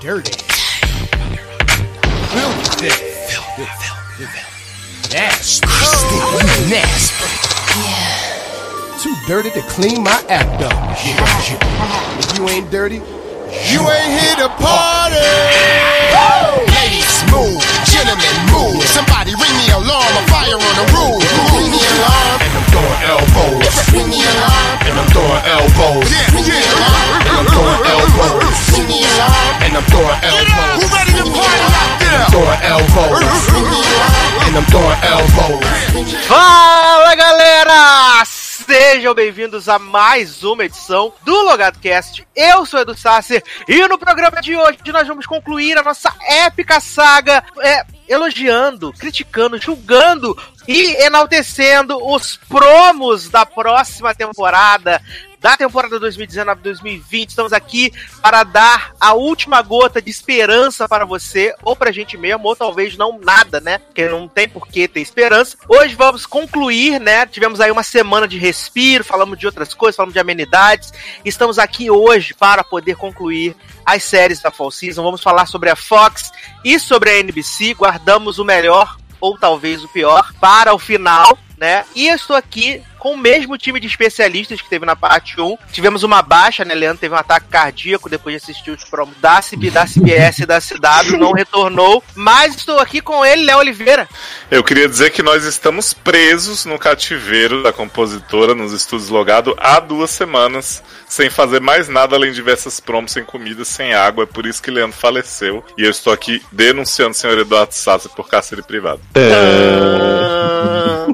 Dirty. Filthy. Nasty. Nasty. Too dirty to clean my act up. If you ain't dirty, you ain't here to party. Ladies, move. Move. Somebody ring the alarm. A fire on the roof. Ring the alarm. And I'm throwing elbows. Ring the alarm. And I'm throwing elbows. Ring the alarm. And I'm throwing elbows. Ring the alarm. And I'm throwing elbows. Who ready to party out there? Throwing elbows. Ring the alarm. And I'm throwing elbows. Fala galera! Sejam bem-vindos a mais uma edição do Logado Cast. Eu sou Edu Sasser e no programa de hoje nós vamos concluir a nossa épica saga é, elogiando, criticando, julgando e enaltecendo os promos da próxima temporada da temporada 2019-2020. Estamos aqui para dar a última gota de esperança para você, ou para a gente mesmo, ou talvez não nada, né? Porque não tem por que ter esperança. Hoje vamos concluir, né? Tivemos aí uma semana de respiro, falamos de outras coisas, falamos de amenidades. Estamos aqui hoje para poder concluir as séries da Fall Season. Vamos falar sobre a Fox e sobre a NBC. Guardamos o melhor ou talvez o pior para o final, né? E eu estou aqui com o mesmo time de especialistas que teve na parte 1. Tivemos uma baixa, né? Leandro teve um ataque cardíaco depois de assistir os promos da, CB, da CBS e da CW, não retornou. Mas estou aqui com ele, Léo Oliveira. Eu queria dizer que nós estamos presos no cativeiro da compositora, nos estúdios logado, há duas semanas, sem fazer mais nada além de diversas promos sem comida, sem água. É por isso que Leandro faleceu. E eu estou aqui denunciando o senhor Eduardo Sassi por cárcere privado. Ah,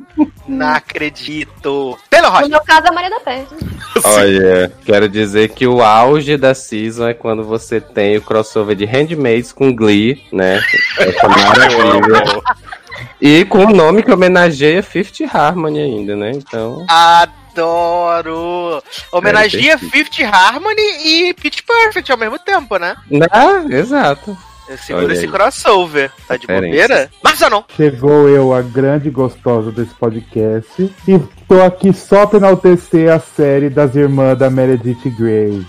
não acredito. Pelo No Rocha. meu caso, a Maria da Penha. Olha, quero dizer que o auge da season é quando você tem o crossover de Handmaids com Glee, né? Essa maravilha. E com um nome que homenageia Fifth Harmony ainda, né? Então. Adoro! Homenageia Fifth Harmony e Pitch Perfect ao mesmo tempo, né? Ah, exato. Eu seguro Olha esse aí. crossover. Tá de bobeira? Mas não. Chegou eu, a grande gostosa desse podcast, e tô aqui só pra enaltecer a série das irmãs da Meredith Grey.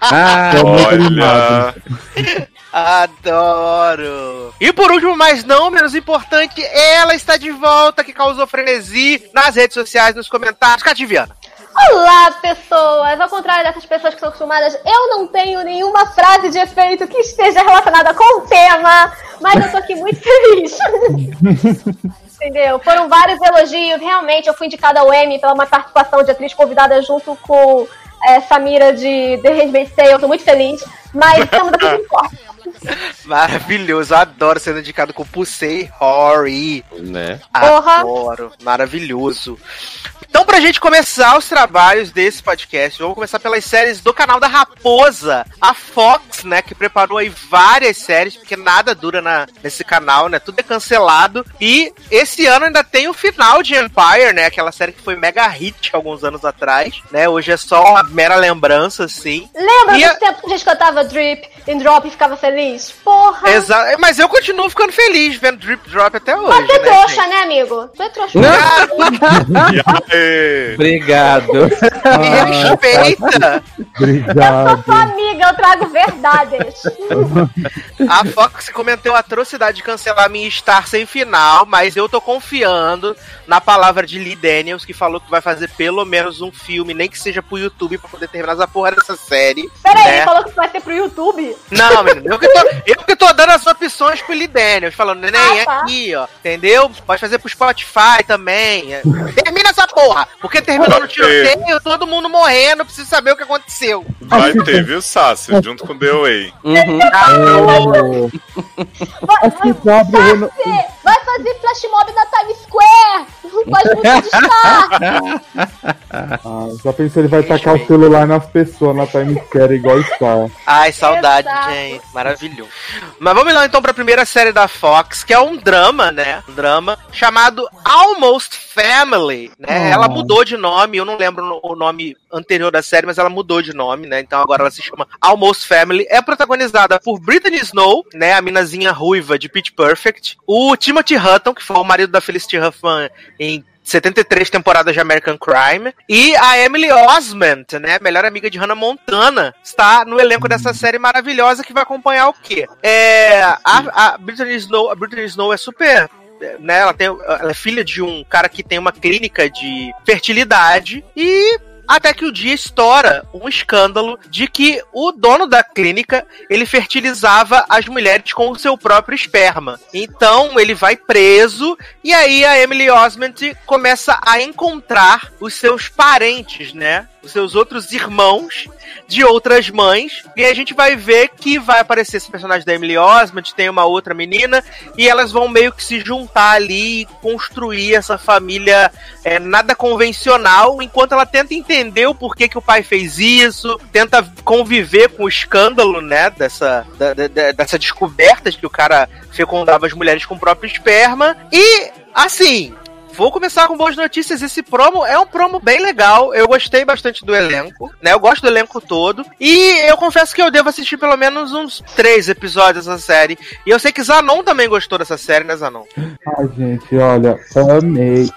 Ah, Tô muito animado. Olha, Adoro! E por último, mas não menos importante, ela está de volta, que causou frenesi nas redes sociais, nos comentários. Cativiana. Olá, pessoas! Ao contrário dessas pessoas que são acostumadas, eu não tenho nenhuma frase de efeito que esteja relacionada com o tema, mas eu tô aqui muito feliz. Entendeu? Foram vários elogios. Realmente, eu fui indicada ao Emmy pela uma participação de atriz convidada junto com é, Samira de The Handmaid's Tale. Eu tô muito feliz. Mas estamos aqui de corte. Maravilhoso, adoro sendo indicado com Pusei Hori. né? Porra. Adoro, maravilhoso. Então, pra gente começar os trabalhos desse podcast, vamos começar pelas séries do canal da Raposa, a Fox, né, que preparou aí várias séries, porque nada dura na, nesse canal, né, tudo é cancelado. E esse ano ainda tem o final de Empire, né, aquela série que foi mega hit alguns anos atrás, né, hoje é só uma mera lembrança, assim. Lembra E a- do tempo que a gente cantava Drip and Drop e ficava feliz? Porra! Exa mas eu continuo ficando feliz vendo Drip Drop até hoje, Mas tu é né, trouxa, gente? né, amigo? Tu é trouxa. aí? Obrigado. Me respeita! Eu sou Obrigado. sua amiga, eu trago verdades. A Fox cometeu a atrocidade de cancelar minha Star sem final, mas eu tô confiando na palavra de Lee Daniels, que falou que vai fazer pelo menos um filme, nem que seja pro YouTube, pra poder terminar essa porra dessa série. Peraí, né? ele falou que vai ser pro YouTube? Não, menino, eu que, tô, eu que tô dando as opções pro Lee Daniels, falando, neném, Ah, tá. aqui, ó, entendeu? Pode fazer pro Spotify também. é. Termina essa porra, porque terminou no tiroteio, todo mundo morrendo, preciso saber o que aconteceu. Vai ter, viu, Sassi? Junto com The Way. Uhum. Vai, Acho que vai, fazer, vai fazer flash mob na Times Square! Faz muito de estar! Ah, já pensei ele vai tacar o celular nas pessoas na Times Square igual está. Ai, saudade, Exato. gente. Maravilhoso. Mas vamos lá então pra primeira série da Fox, que é um drama, né? Um drama chamado Almost Family, né? Oh. Ela mudou de nome, eu não lembro o nome anterior da série, mas ela mudou de nome, né? Então agora ela se chama Almost Family. É protagonizada por Brittany Snow, né? A minazinha ruiva de Pitch Perfect. O Timothy Hutton, que foi o marido da Felicity Huffman em 73 temporadas de American Crime. E a Emily Osment, né? Melhor amiga de Hannah Montana, está no elenco dessa série maravilhosa que vai acompanhar o quê? É, a, a Brittany Snow, a Brittany Snow é super né, ela, tem, ela é filha de um cara que tem uma clínica de fertilidade e até que o dia estoura um escândalo de que o dono da clínica ele fertilizava as mulheres com o seu próprio esperma. Então ele vai preso e aí a Emily Osment começa a encontrar os seus parentes, né? Os seus outros irmãos de outras mães. E a gente vai ver que vai aparecer esse personagem da Emily Osment, tem uma outra menina, e elas vão meio que se juntar ali e construir essa família é, nada convencional, enquanto ela tenta entender o porquê que o pai fez isso, tenta conviver com o escândalo, né, dessa, da, da, dessa descoberta de que o cara fecundava as mulheres com o próprio esperma. E, assim, Vou começar com boas notícias. Esse promo é um promo bem legal. Eu gostei bastante do elenco, né? Eu gosto do elenco todo. E eu confesso que eu devo assistir pelo menos uns três episódios dessa série. E eu sei que Zanon também gostou dessa série, né, Zanon? Ai, gente, olha, amei.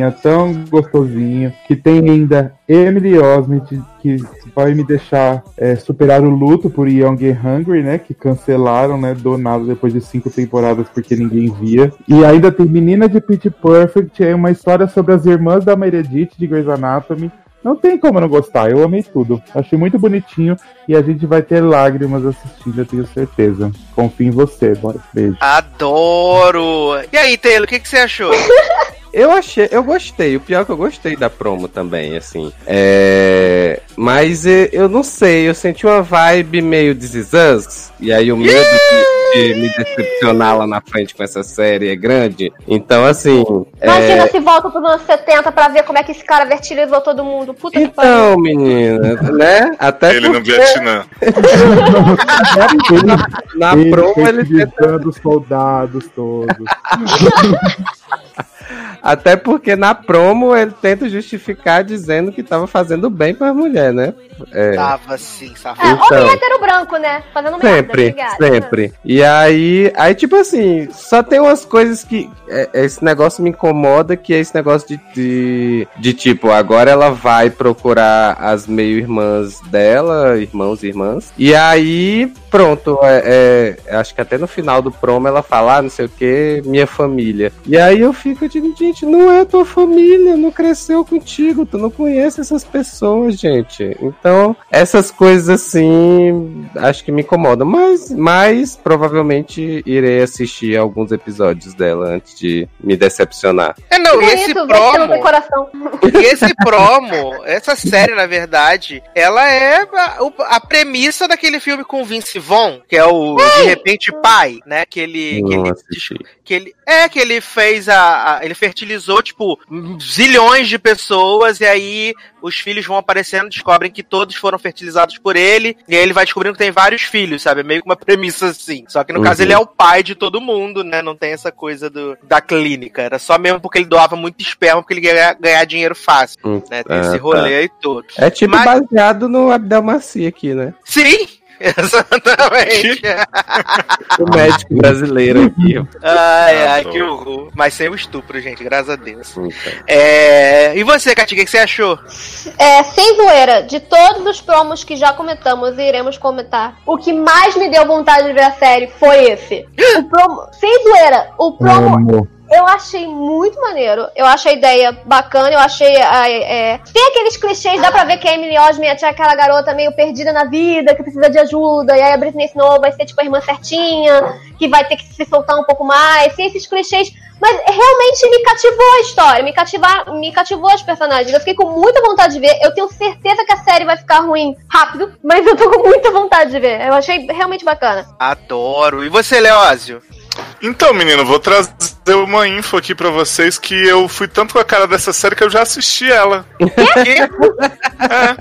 É tão gostosinho. Que tem ainda Emily Osment, que vai me deixar é, superar o luto por Young and Hungry, né? Que cancelaram, né? Do nada depois de cinco temporadas porque ninguém via. E ainda tem Menina de Pitch Perfect, é uma história sobre as irmãs da Meredith de Grey's Anatomy. Não tem como não gostar, eu amei tudo. Achei muito bonitinho e a gente vai ter lágrimas assistindo, eu tenho certeza. Confio em você, bora. Beijo. Adoro! E aí, Taylor, o que, que você achou? Eu achei, eu gostei. O pior é que eu gostei da promo também, assim. É, mas é, eu não sei, eu senti uma vibe meio Is Us, e aí o medo de, de me decepcionar lá na frente com essa série é grande. Então, assim. Imagina é... se volta pros anos 70 pra ver como é que esse cara fertilizou todo mundo. Puta que pariu. Então, menina, né? Até Ele no porque Vietnã. na promo ele tenta fertilizando os soldados todos. Até porque na promo ele tenta justificar dizendo que tava fazendo bem pra mulher, né? É, Tava sim, É, safado. Então. homem hétero branco, né? Fazendo merda, sempre, ligado? sempre. E aí, aí, tipo assim, só tem umas coisas que é, esse negócio me incomoda, que é esse negócio de, de, de, tipo, agora ela vai procurar as meio-irmãs dela, irmãos e irmãs, e aí, pronto, é, é, acho que até no final do promo ela fala, ah, não sei o que, minha família. E aí eu fico, tipo, gente, não é tua família, não cresceu contigo, tu não conhece essas pessoas, gente. Então, essas coisas assim, acho que me incomodam, mas, mas provavelmente irei assistir alguns episódios dela antes de me decepcionar. É, não, e esse promo. E esse promo, essa série, na verdade, ela é a, a premissa daquele filme com o Vince Vaughn, que é o De Repente Pai, né? Que ele, que ele, que ele é que ele fez a, a- ele fertilizou tipo zilhões de pessoas e aí os filhos vão aparecendo, descobrem que todos foram fertilizados por ele e aí ele vai descobrindo que tem vários filhos, sabe? É meio que uma premissa assim. Só que no Uhum. caso ele é o pai de todo mundo, né? Não tem essa coisa do, da clínica. Era só mesmo porque ele doava muito esperma porque ele ia ganhar, dinheiro fácil, Hum, né? Tem ah, esse tá. rolê aí todo. É tipo Mas- baseado no Abdel Maci aqui, né? Sim. Exatamente. O médico brasileiro aqui. Ai, ai, Adoro. que horror. Mas sem o estupro, gente, graças a Deus. É... E você, Katinha, o que você achou? É, sem zoeira, de todos os promos que já comentamos e iremos comentar, o que mais me deu vontade de ver a série foi esse. O promo, sem zoeira, o promo Amo. Eu achei muito maneiro. Eu achei a ideia bacana, eu achei. a- é, Tem aqueles clichês, dá pra ver que a Emily Osment é aquela garota meio perdida na vida, que precisa de ajuda, e aí a Britney Snow vai ser tipo a irmã certinha, que vai ter que se soltar um pouco mais. Tem esses clichês. Mas realmente me cativou a história, me, cativar, me cativou os personagens. Eu fiquei com muita vontade de ver. Eu tenho certeza que a série vai ficar ruim rápido, mas eu tô com muita vontade de ver. Eu achei realmente bacana. Adoro. E você, Leózio? Então, menino, vou trazer uma info aqui pra vocês que eu fui tanto com a cara dessa série que eu já assisti ela. É.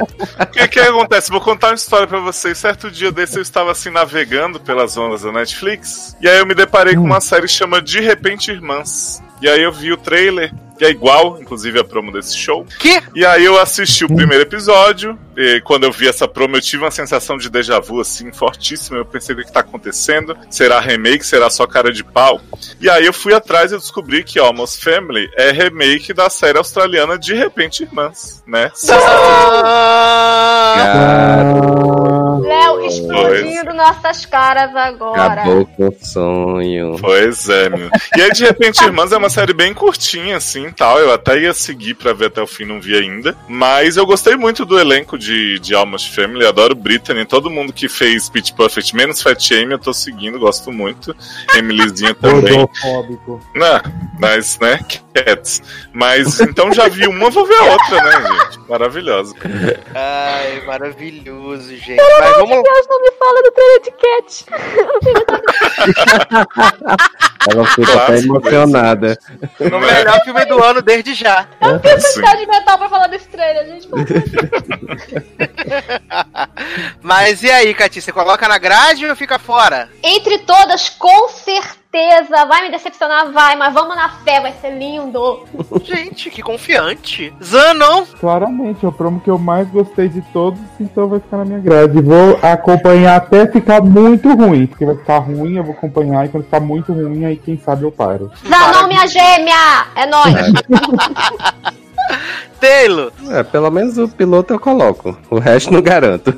O que, que acontece? Vou contar uma história pra vocês. Certo dia desse eu estava assim navegando pelas ondas da Netflix e aí eu me deparei com uma série que chama De Repente Irmãs. E aí eu vi o trailer que é igual, inclusive, a promo desse show. Que? E aí eu assisti o primeiro episódio, e quando eu vi essa promo eu tive uma sensação de déjà vu, assim, fortíssima. Eu pensei, o que, que tá acontecendo? Será remake? Será só cara de pau? E aí eu fui atrás e descobri que Almost Family é remake da série australiana De Repente Irmãs, né? Ah, Léo explodindo nossas caras agora. Acabou com o sonho. Pois é, meu. E aí, de repente, Irmãs é uma série bem curtinha, assim, tal. Eu até ia seguir pra ver até o fim, não vi ainda. Mas eu gostei muito do elenco de, de Almost Family. Adoro Brittany. Todo mundo que fez Pitch Perfect, menos Fat Amy, eu tô seguindo, gosto muito. Emilyzinha também. Não, mas, né, Cats. Mas, então já vi uma, vou ver a outra, né, gente? Maravilhosa. Ai, maravilhoso, gente. Mas vamos. Deus, não me fala do trailer de Cat. Ela fica até emocionada. O melhor filme do ano desde já. Sim. Tá de metal pra falar desse trailer, gente. Mas e aí, Cati? Você coloca na grade ou fica fora? Entre todas, com certeza. Vai me decepcionar, vai, mas vamos na fé, vai ser lindo. Gente, que confiante. Zanon. Claramente, é o promo que eu mais gostei de todos, então vai ficar na minha grade. Vou acompanhar até ficar muito ruim. Porque vai ficar ruim, eu vou acompanhar, e quando ficar muito ruim, aí quem sabe eu paro. Zanon, minha gêmea! É nóis. Taylor. É, pelo menos o piloto eu coloco. O resto não garanto.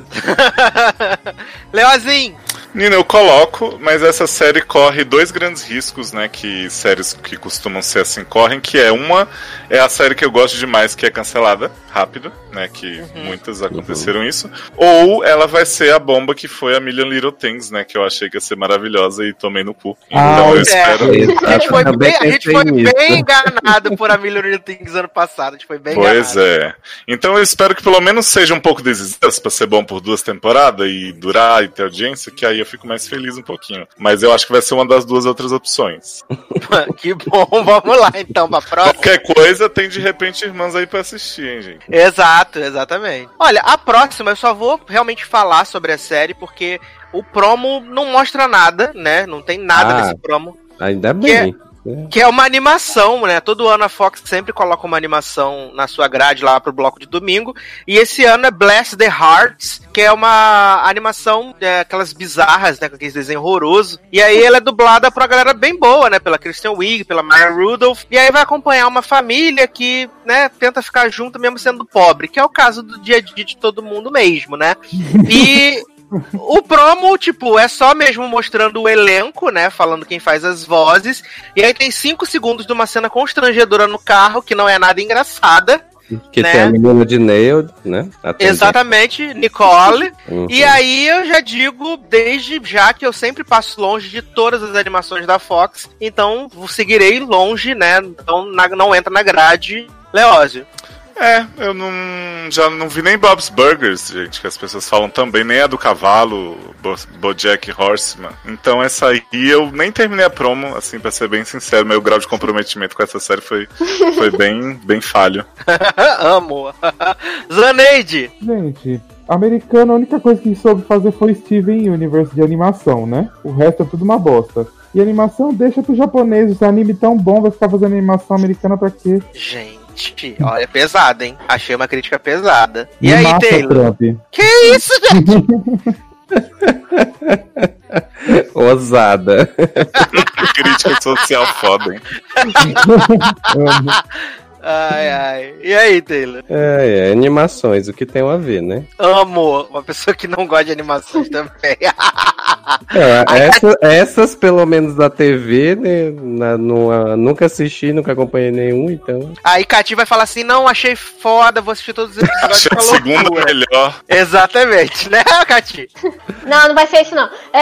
Leozinho. Nina, eu coloco, mas essa série corre dois grandes riscos, né? Que séries que costumam ser assim correm, que é uma é a série que eu gosto demais, que é cancelada rápido, né? Que muitas aconteceram isso. Ou ela vai ser a bomba que foi a Million Little Things, né? Que eu achei que ia ser maravilhosa e tomei no cu. Ah, Então eu é. espero. A gente foi, bem, a gente foi bem enganado por a Million Little Things ano passado. A gente foi bem Pois enganado. é. Então eu espero que pelo menos seja um pouco desistas pra ser bom por duas temporadas e durar e ter audiência, que aí eu fico mais feliz um pouquinho. Mas eu acho que vai ser uma das duas outras opções. que bom, vamos lá então pra próxima. Qualquer coisa tem de repente irmãs aí pra assistir, hein, gente. Exato, exatamente. Olha, a próxima eu só vou realmente falar sobre a série porque o promo não mostra nada, né? Não tem nada Ah. nesse promo. Ainda Que é-. Que é uma animação, né? Todo ano a Fox sempre coloca uma animação na sua grade lá pro bloco de domingo. E esse ano é Bless the Hearts, que é uma animação, é, aquelas bizarras, né? Com aqueles desenhos horrorosos. E aí ela é dublada pra galera bem boa, né? Pela Kristen Wiig, pela Maya Rudolph. E aí vai acompanhar uma família que, né, tenta ficar junto mesmo sendo pobre, que é o caso do dia a dia de todo mundo mesmo, né? E o promo, tipo, é só mesmo mostrando o elenco, né? Falando quem faz as vozes. E aí tem cinco segundos de uma cena constrangedora no carro, que não é nada engraçada. Que né? tem a menina de Neil, né? Exatamente, Nicole. Uhum. E aí eu já digo, desde já, que eu sempre passo longe de todas as animações da Fox. Então seguirei longe, né? Então não entra na grade. Leózio. É, eu não. Já não vi nem Bob's Burgers, gente, que as pessoas falam também, nem a do cavalo, Bo Bojack Horseman. Então essa aí eu nem terminei a promo, assim, pra ser bem sincero, meu grau de comprometimento com essa série foi, foi bem, bem falho. Amo. Zaneide. Gente, americano, a única coisa que soube fazer foi Steven Universe de animação, né? O resto é tudo uma bosta. E animação deixa pro japonês, esse anime tão bom, vai ficar fazendo animação americana pra quê? Gente, olha, pesada, hein? Achei uma crítica pesada. E Me aí, mata, Taylor? Trump. Que isso, gente? Ousada. Crítica social foda, hein? Ai, ai. E aí, Taylor? É, é, animações, o que tem a ver, né? Amo. Uma pessoa que não gosta de animações também. É, essa- essas, pelo menos da TV, né? na- numa- nunca assisti, nunca acompanhei nenhum, então. aí Cati vai falar assim: não, achei foda, vou assistir todos os episódios. Achei a segunda melhor. Exatamente, né, Cati? Não, não vai ser isso, não. É,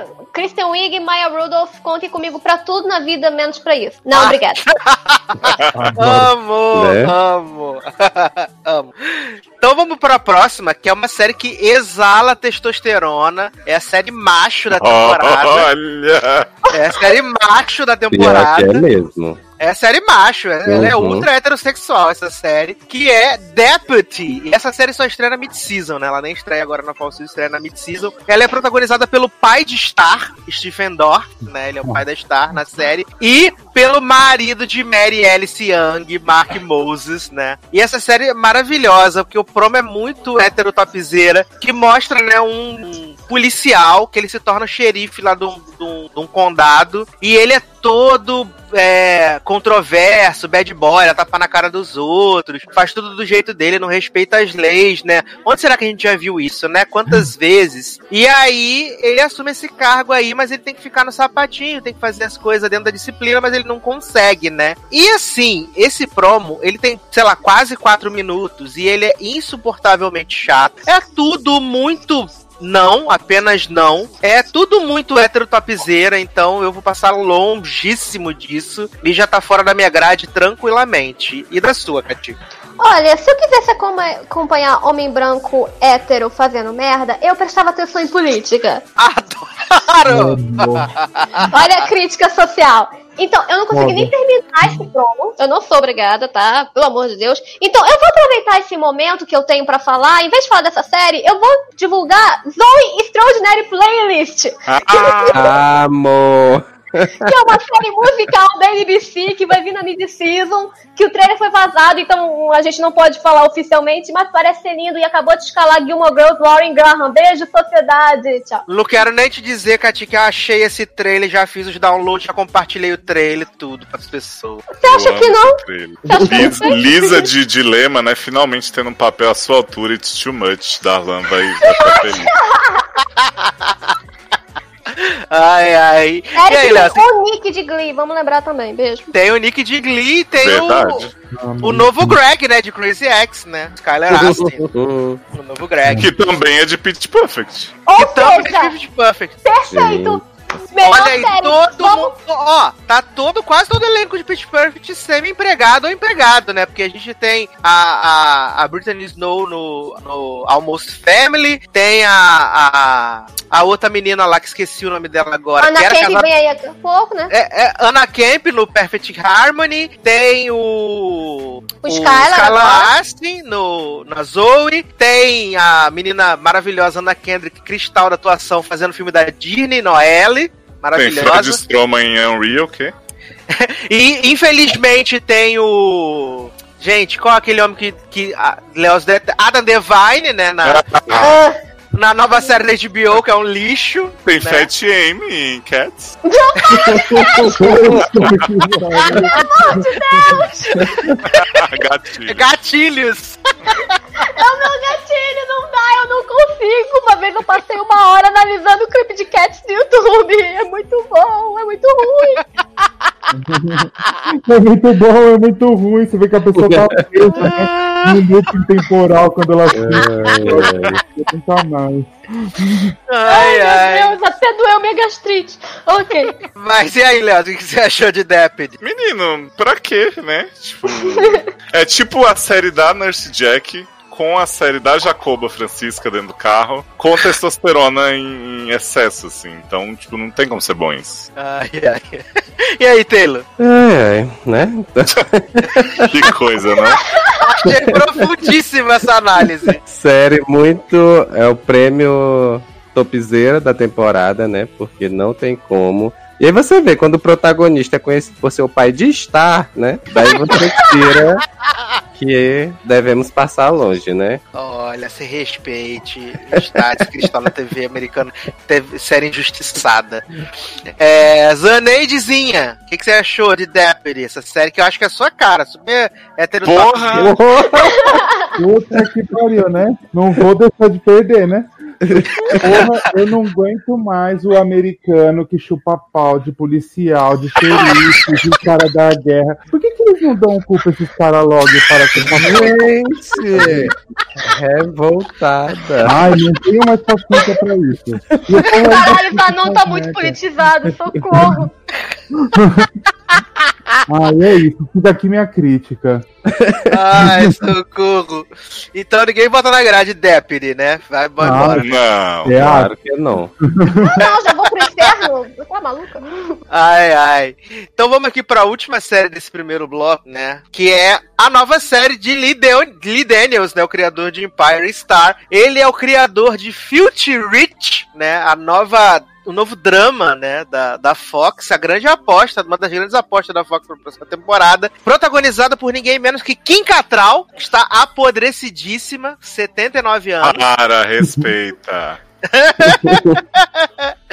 é, Kristen Wiig e Maya Rudolph, contem comigo pra tudo na vida, menos pra isso. Não, Ah. obrigada. Amo, Né? amo, amo. Então vamos pra próxima, que é uma série que exala testosterona. É a série macho da temporada. Olha! É a série macho da é temporada. mesmo. É série macho, é- ela é Uhum. ultra heterossexual, essa série, que é Deputy. E essa série só estreia na mid-season, né? Ela nem estreia agora na Fall Season, estreia na mid-season. Ela é protagonizada pelo pai de Star, Stephen Dorff, né? Ele é o pai da Star na série. E pelo marido de Mary Alice Young, Mark Moses, né? E essa série é maravilhosa, porque o promo é muito heterotopzeira, que mostra, né, um policial que ele se torna xerife lá de um, condado e ele é todo é, controverso, bad boy, tapa na cara dos outros, faz tudo do jeito dele, não respeita as leis, né? Onde será que a gente já viu isso, né? Quantas vezes? E aí ele assume esse cargo aí, mas ele tem que ficar no sapatinho, tem que fazer as coisas dentro da disciplina, mas ele não consegue, né? E assim, esse promo, ele tem, sei lá, quase quatro minutos e ele é insuportavelmente chato. É tudo muito não, apenas não. É tudo muito heterotopzeira, então eu vou passar longíssimo disso e já tá fora da minha grade tranquilamente. E da sua, Cati? Olha, se eu quisesse acompanhar homem branco hétero fazendo merda, eu prestava atenção em política. Adoro! Olha a crítica social. Então, eu não consegui Foda. nem terminar esse promo. Eu não sou obrigada, tá? Pelo amor de Deus. Então, eu vou aproveitar esse momento que eu tenho pra falar. Em vez de falar dessa série, eu vou divulgar Zoe Extraordinary Playlist. Ah, Amor. Que é uma série musical da NBC que vai vir na mid-season, que o trailer foi vazado, então a gente não pode falar oficialmente, mas parece ser lindo e acabou de escalar Gilmore Girls, Lauren Graham. Beijo, sociedade. Tchau. Não quero nem te dizer, Cati, que eu achei esse trailer, já fiz os downloads, já compartilhei o trailer, tudo pras pessoas. Você acha que não? Lisa, Lisa de Dilema, né? Finalmente tendo um papel à sua altura, It's Too Much. Darlan vai, vai ficar feliz. Ai, ai. E aí, Eric Léo? tem o Nick de Glee, vamos lembrar também. Beijo. Tem o Nick de Glee, tem Verdade. o, o novo Greg, né? De Crazy X, né? Skyler Astin. o novo Greg. Que também é de Pitch Perfect. Ou Então, seja, Pitch Perfect. perfeito. Olha aí, todo Vamos- mundo. Ó, tá todo, quase todo elenco de Pitch Perfect semi-empregado ou empregado, né? Porque a gente tem a, a, a Brittany Snow no, no Almost Family, tem a, a, a outra menina lá que esqueci o nome dela agora. Ana Kemp casada- vem aí a pouco, né? É, é Anna Camp no Perfect Harmony, tem o. O Skylar agora. Astin no, na Zoe, tem a menina maravilhosa Ana Kendrick, cristal da atuação, fazendo filme da Disney, Noelle. Tem Fred Maravilhosa. Stroma em Unreal, o quê? E infelizmente tem o. Gente, qual é aquele homem que. que a, Leos De- Adam Devine, né? Na, Ah, na nova série da HBO, que é um lixo. Tem né? Fat Amy em Cats. Gatinho. Gatilhos! É o meu gatilho, não dá, eu não consigo. Uma vez eu passei uma hora analisando o clipe de Cats no YouTube. É muito bom, é muito ruim. É muito bom, é muito ruim. Você vê que a pessoa tá presa, né? No looping temporal quando ela assiste. Nunca mais. Ai, ai. Meu Deus, até doeu minha gastrite. Ok. Mas e aí, Léo, o que você achou de Deputy? Menino, pra quê, né? Tipo, é tipo a série da Nurse Jack com a série da Jacoba Francisca dentro do carro, com testosterona em, em excesso, assim. Então, tipo, não tem como ser bom isso. Ai, ai. E aí, Taylor? É, é, né? Que coisa, né? Achei profundíssima essa análise. Série muito. É o prêmio topzera da temporada, né? Porque não tem como. E aí você vê, quando o protagonista é conhecido por seu pai de estar, né? Daí você tira que devemos passar longe, né? Olha, se respeite. Estádio Cristal na TV americana. Série injustiçada. É, Zaneidezinha, o que, que você achou de Deputy? Essa série que eu acho que é a sua cara, super heterotópica. Porra! Puta que pariu, né? Não vou deixar de perder, né? Porra, eu não aguento mais o americano que chupa pau de policial, de xerife, de cara da guerra. Por que, que eles não dão culpa a esses caras logo para que Gente! Revoltada. Ai, não tenho mais paciência pra isso. Caralho, o Zanon tá muito politizado, socorro. Ai, é isso. Fica aqui minha crítica. Ai, socorro. Então ninguém bota na grade Deputy, né? Vai vai embora. Não. É, ah, Claro que não. Não, já vou pro inferno. Você tá maluca? Ai, ai. Então vamos aqui pra última série desse primeiro bloco, né? Que é a nova série de Lee, Deo- Lee Daniels, né? O criador de Empire Star. Ele é o criador de Future Rich, né? A nova. O novo drama, né, da, da Fox, a grande aposta, uma das grandes apostas da Fox para a próxima temporada, protagonizada por ninguém menos que Kim Cattrall, está apodrecidíssima, 79 anos. Para, respeita.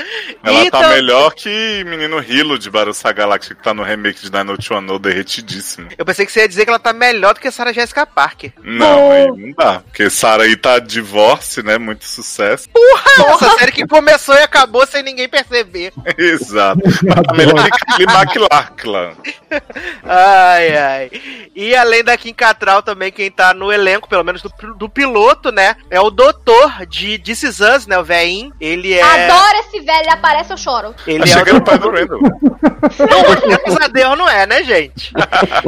Ela E tá tam- melhor que Menino Hilo de Barussa Galáctica, que tá no remake de Dino Chuano derretidíssimo. Eu pensei que você ia dizer que ela tá melhor do que a Sarah Jessica Parker. Não, aí não dá. Porque Sarah aí tá divórcio, né? Muito sucesso. Essa série que começou e acabou sem ninguém perceber. Exato. Tá melhor que Kelly MacLachlan. Ai, ai. E além da Kim Cattrall também, quem tá no elenco, pelo menos do, do piloto, né? É o doutor de This Is Us, né? O Veinho. Ele é. Adoro esse velho, ele aparece, eu choro. Ele Tá é o chegando o pai do Randall. Graças a Deus não é, né, gente?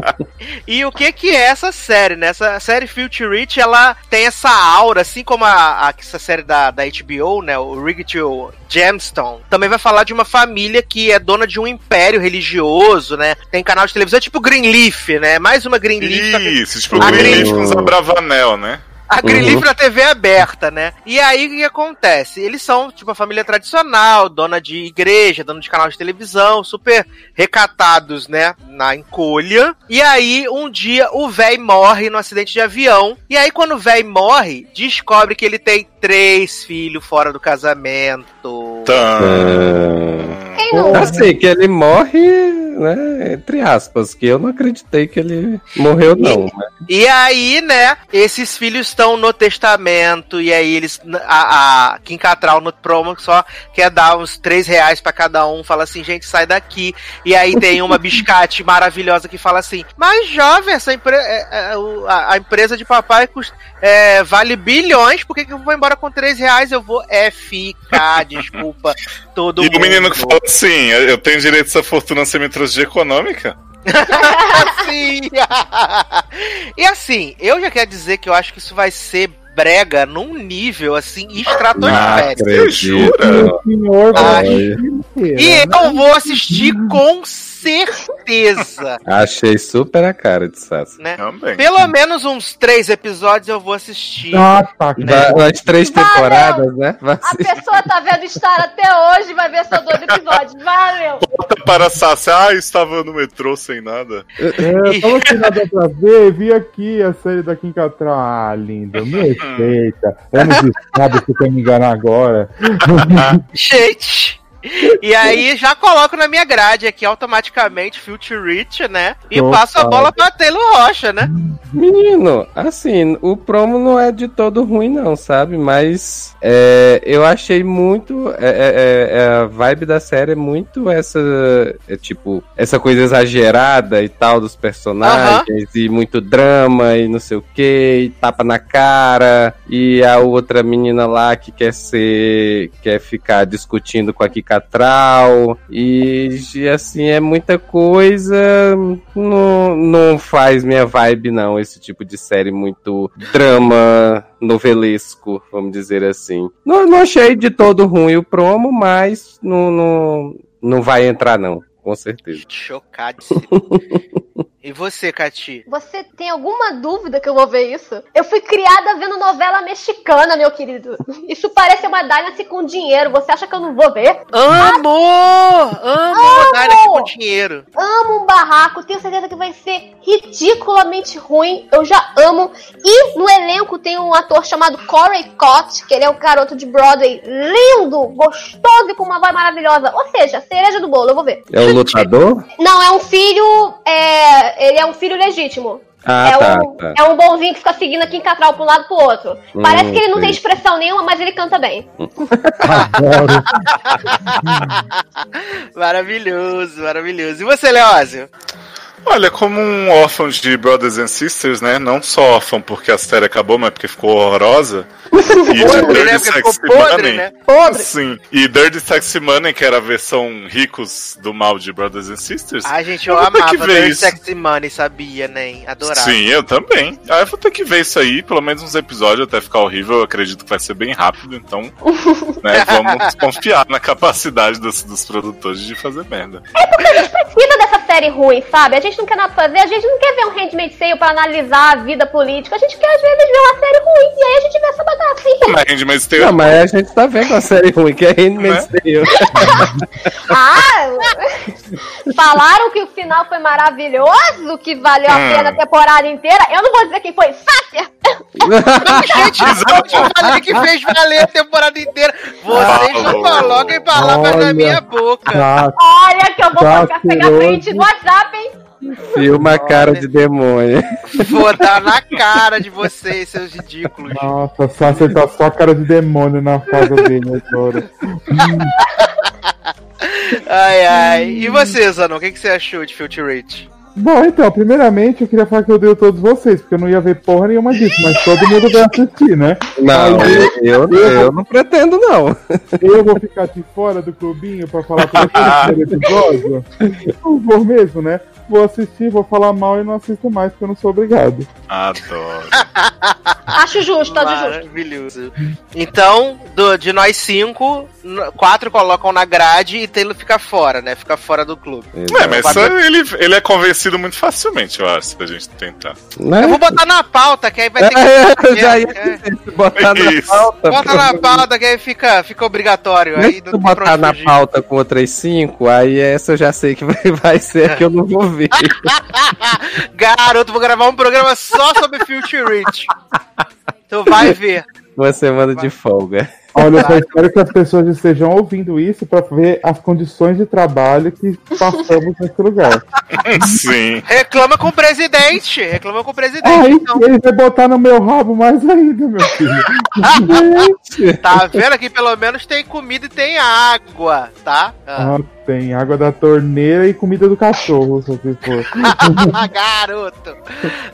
e o que que é essa série, né? Essa série Future Rich, ela tem essa aura, assim como a, a- essa série da, da HBO, né? O Rigito Gemstone. Também vai falar de uma família que é dona de um império religioso, né? Tem canal de televisão, tipo Greenleaf, né? Mais uma Greenleaf. que- Isso, tipo A o Greenleaf Green- com os Abravanel, né? A Greenleaf na TV aberta, né? E aí o que acontece? Eles são, tipo, a família tradicional, dona de igreja, dona de canal de televisão, super recatados, né? Na encolha. E aí, um dia, o véi morre no acidente de avião. E aí, quando o véi morre, descobre que ele tem três filhos fora do casamento. Tan. Quem não? Assim, que ele morre, né? Entre aspas, que eu não acreditei que ele morreu, não. né? E aí, né, esses filhos estão no testamento, e aí eles, a, a Kim Cattrall no promo só quer dar uns 3 reais pra cada um, fala assim, gente, sai daqui. E aí tem uma biscate maravilhosa que fala assim, mas jovem, essa empre é, é, a, a empresa de papai custa- é, vale bilhões, por que, que eu vou embora com 3 reais? Eu vou é ficar, desculpa, todo E mundo. o menino que fala assim: eu tenho direito a essa fortuna sem metrologia econômica? Sim! e assim, eu já quero dizer que eu acho que isso vai ser brega num nível assim estratosférico. Senhor, Ai. inteira, E eu vou assistir com certeza. Achei super a cara de Sassi. Né? Também. Pelo menos uns três episódios eu vou assistir. Tá. Da- Das três Valeu. temporadas, né? Vai A pessoa tá vendo Star até hoje vai ver só dois episódios. Valeu! Volta para Sassi. Ah, estava no metrô sem nada. É, eu tava sem nada pra ver, vi aqui a série da Kim Cattrall. Ah, linda, me respeita. De sábado, você quer me enganar agora. Gente! E aí já coloco na minha grade aqui automaticamente Future Rich, né? E Opa. passo a bola pra Taylor Rocha, né? Menino, assim, o promo não é de todo ruim, não, sabe? Mas é, eu achei muito. é, é, é, a vibe da série é muito essa. É, tipo, essa coisa exagerada e tal dos personagens, e muito drama e não sei o que, e tapa na cara, e a outra menina lá que quer ser. quer ficar discutindo com a Kikatral, e, e assim, é muita coisa. Não, não faz minha vibe, não, esse tipo de série muito drama novelesco, vamos dizer assim. Não, não achei de todo ruim o promo, mas não, não, não vai entrar, não, com certeza. Chocadíssimo. E você, Cati? Você tem alguma dúvida que eu vou ver isso? Eu fui criada vendo novela mexicana, meu querido. Isso parece uma Dynasty com dinheiro. Você acha que eu não vou ver? Amo! Amo a Dynasty com dinheiro. Amo um barraco, tenho certeza que vai ser ridiculamente ruim. Eu já amo. E no elenco tem um ator chamado Corey Cott, que ele é o garoto de Broadway lindo, gostoso e com uma voz maravilhosa. Ou seja, cereja do bolo, eu vou ver. É o lutador? Não, é um filho. É, ele é um filho legítimo. Ah, é, tá, um, tá. é um bonzinho que fica seguindo aqui em Catral pra um lado pro outro. Hum, Parece que ele não tem expressão nenhuma, mas ele canta bem. Maravilhoso, maravilhoso. E você, Leózio? Olha, como um órfão de Brothers and Sisters, né? Não só órfão porque a série acabou, mas porque ficou horrorosa. E de né? Dirty Porque ficou Sexy podre, Money. né? Podre. Sim. E Dirty Sexy Money, que era a versão ricos do mal de Brothers and Sisters. Ai, gente, eu Eu amava Dirty isso. Sexy Money, sabia, né? Adorava. Sim, eu também. Ah, eu vou ter que ver isso aí, pelo menos uns episódios até ficar horrível. Eu acredito que vai ser bem rápido, então né, vamos confiar na capacidade dos, dos produtores de fazer merda. precisa dessa série ruim, sabe? A gente não quer nada fazer, a gente não quer ver um Handmaid's Tale pra analisar a vida política, a gente quer às vezes ver uma série ruim, e aí a gente vê essa bagaça aí. Mas Handmaid's Tale Não, mas a gente tá vendo a série ruim, que é Handmaid's Né? Tale. Ah, falaram que o final foi maravilhoso, que valeu a pena a temporada inteira. Eu não vou dizer quem foi, Sácia! Gente, eu falei que fez valer a temporada inteira. Vocês não Ah, coloquem palavras na minha boca. Olha que eu vou colocar, pegar cheiroso. WhatsApp, hein? Filma a cara de demônio. Vou dar na cara de vocês, seus ridículos. nossa, só acertar só a cara de demônio na casa dele agora. Ai, ai. E você, Zanon, o que, que você achou de Filter Rate? Bom, então, primeiramente eu queria falar que eu odeio todos vocês, porque eu não ia ver porra nenhuma disso, mas todo mundo vai assistir, né? Não, eu, eu, eu não pretendo, não. eu vou ficar de fora do clubinho pra falar pra vocês episódio. Não vou mesmo, né? Vou assistir, vou falar mal e não assisto mais, porque eu não sou obrigado. Adoro. Acho justo, acho justo. Maravilhoso. Então, do- de nós cinco, quatro colocam na grade e Taylor fica fora, né? Fica fora do clube. É, mas ele, ele é convencido muito facilmente, eu acho, se a gente tentar. Né? Eu vou botar na pauta, que aí vai ter que. É, eu já ia É. dizer, se botar na pauta. Bota na pauta, que aí fica, fica obrigatório. Aí se tu pra botar na pauta com outras cinco, aí essa eu já sei que vai, vai ser a que eu não vou ver. Garoto, vou gravar um programa só sobre Future Rich. Tu vai ver. Uma semana de folga. Olha, eu só espero que as pessoas estejam ouvindo isso pra ver as condições de trabalho que passamos nesse lugar. Sim. Reclama com o presidente. Reclama com o presidente. Aí então. ele vai botar no meu rabo mais ainda, meu filho. Tá vendo aqui? Pelo menos tem comida e tem água, tá? Ah. Ah, tem água da torneira e comida do cachorro, se for. Garoto.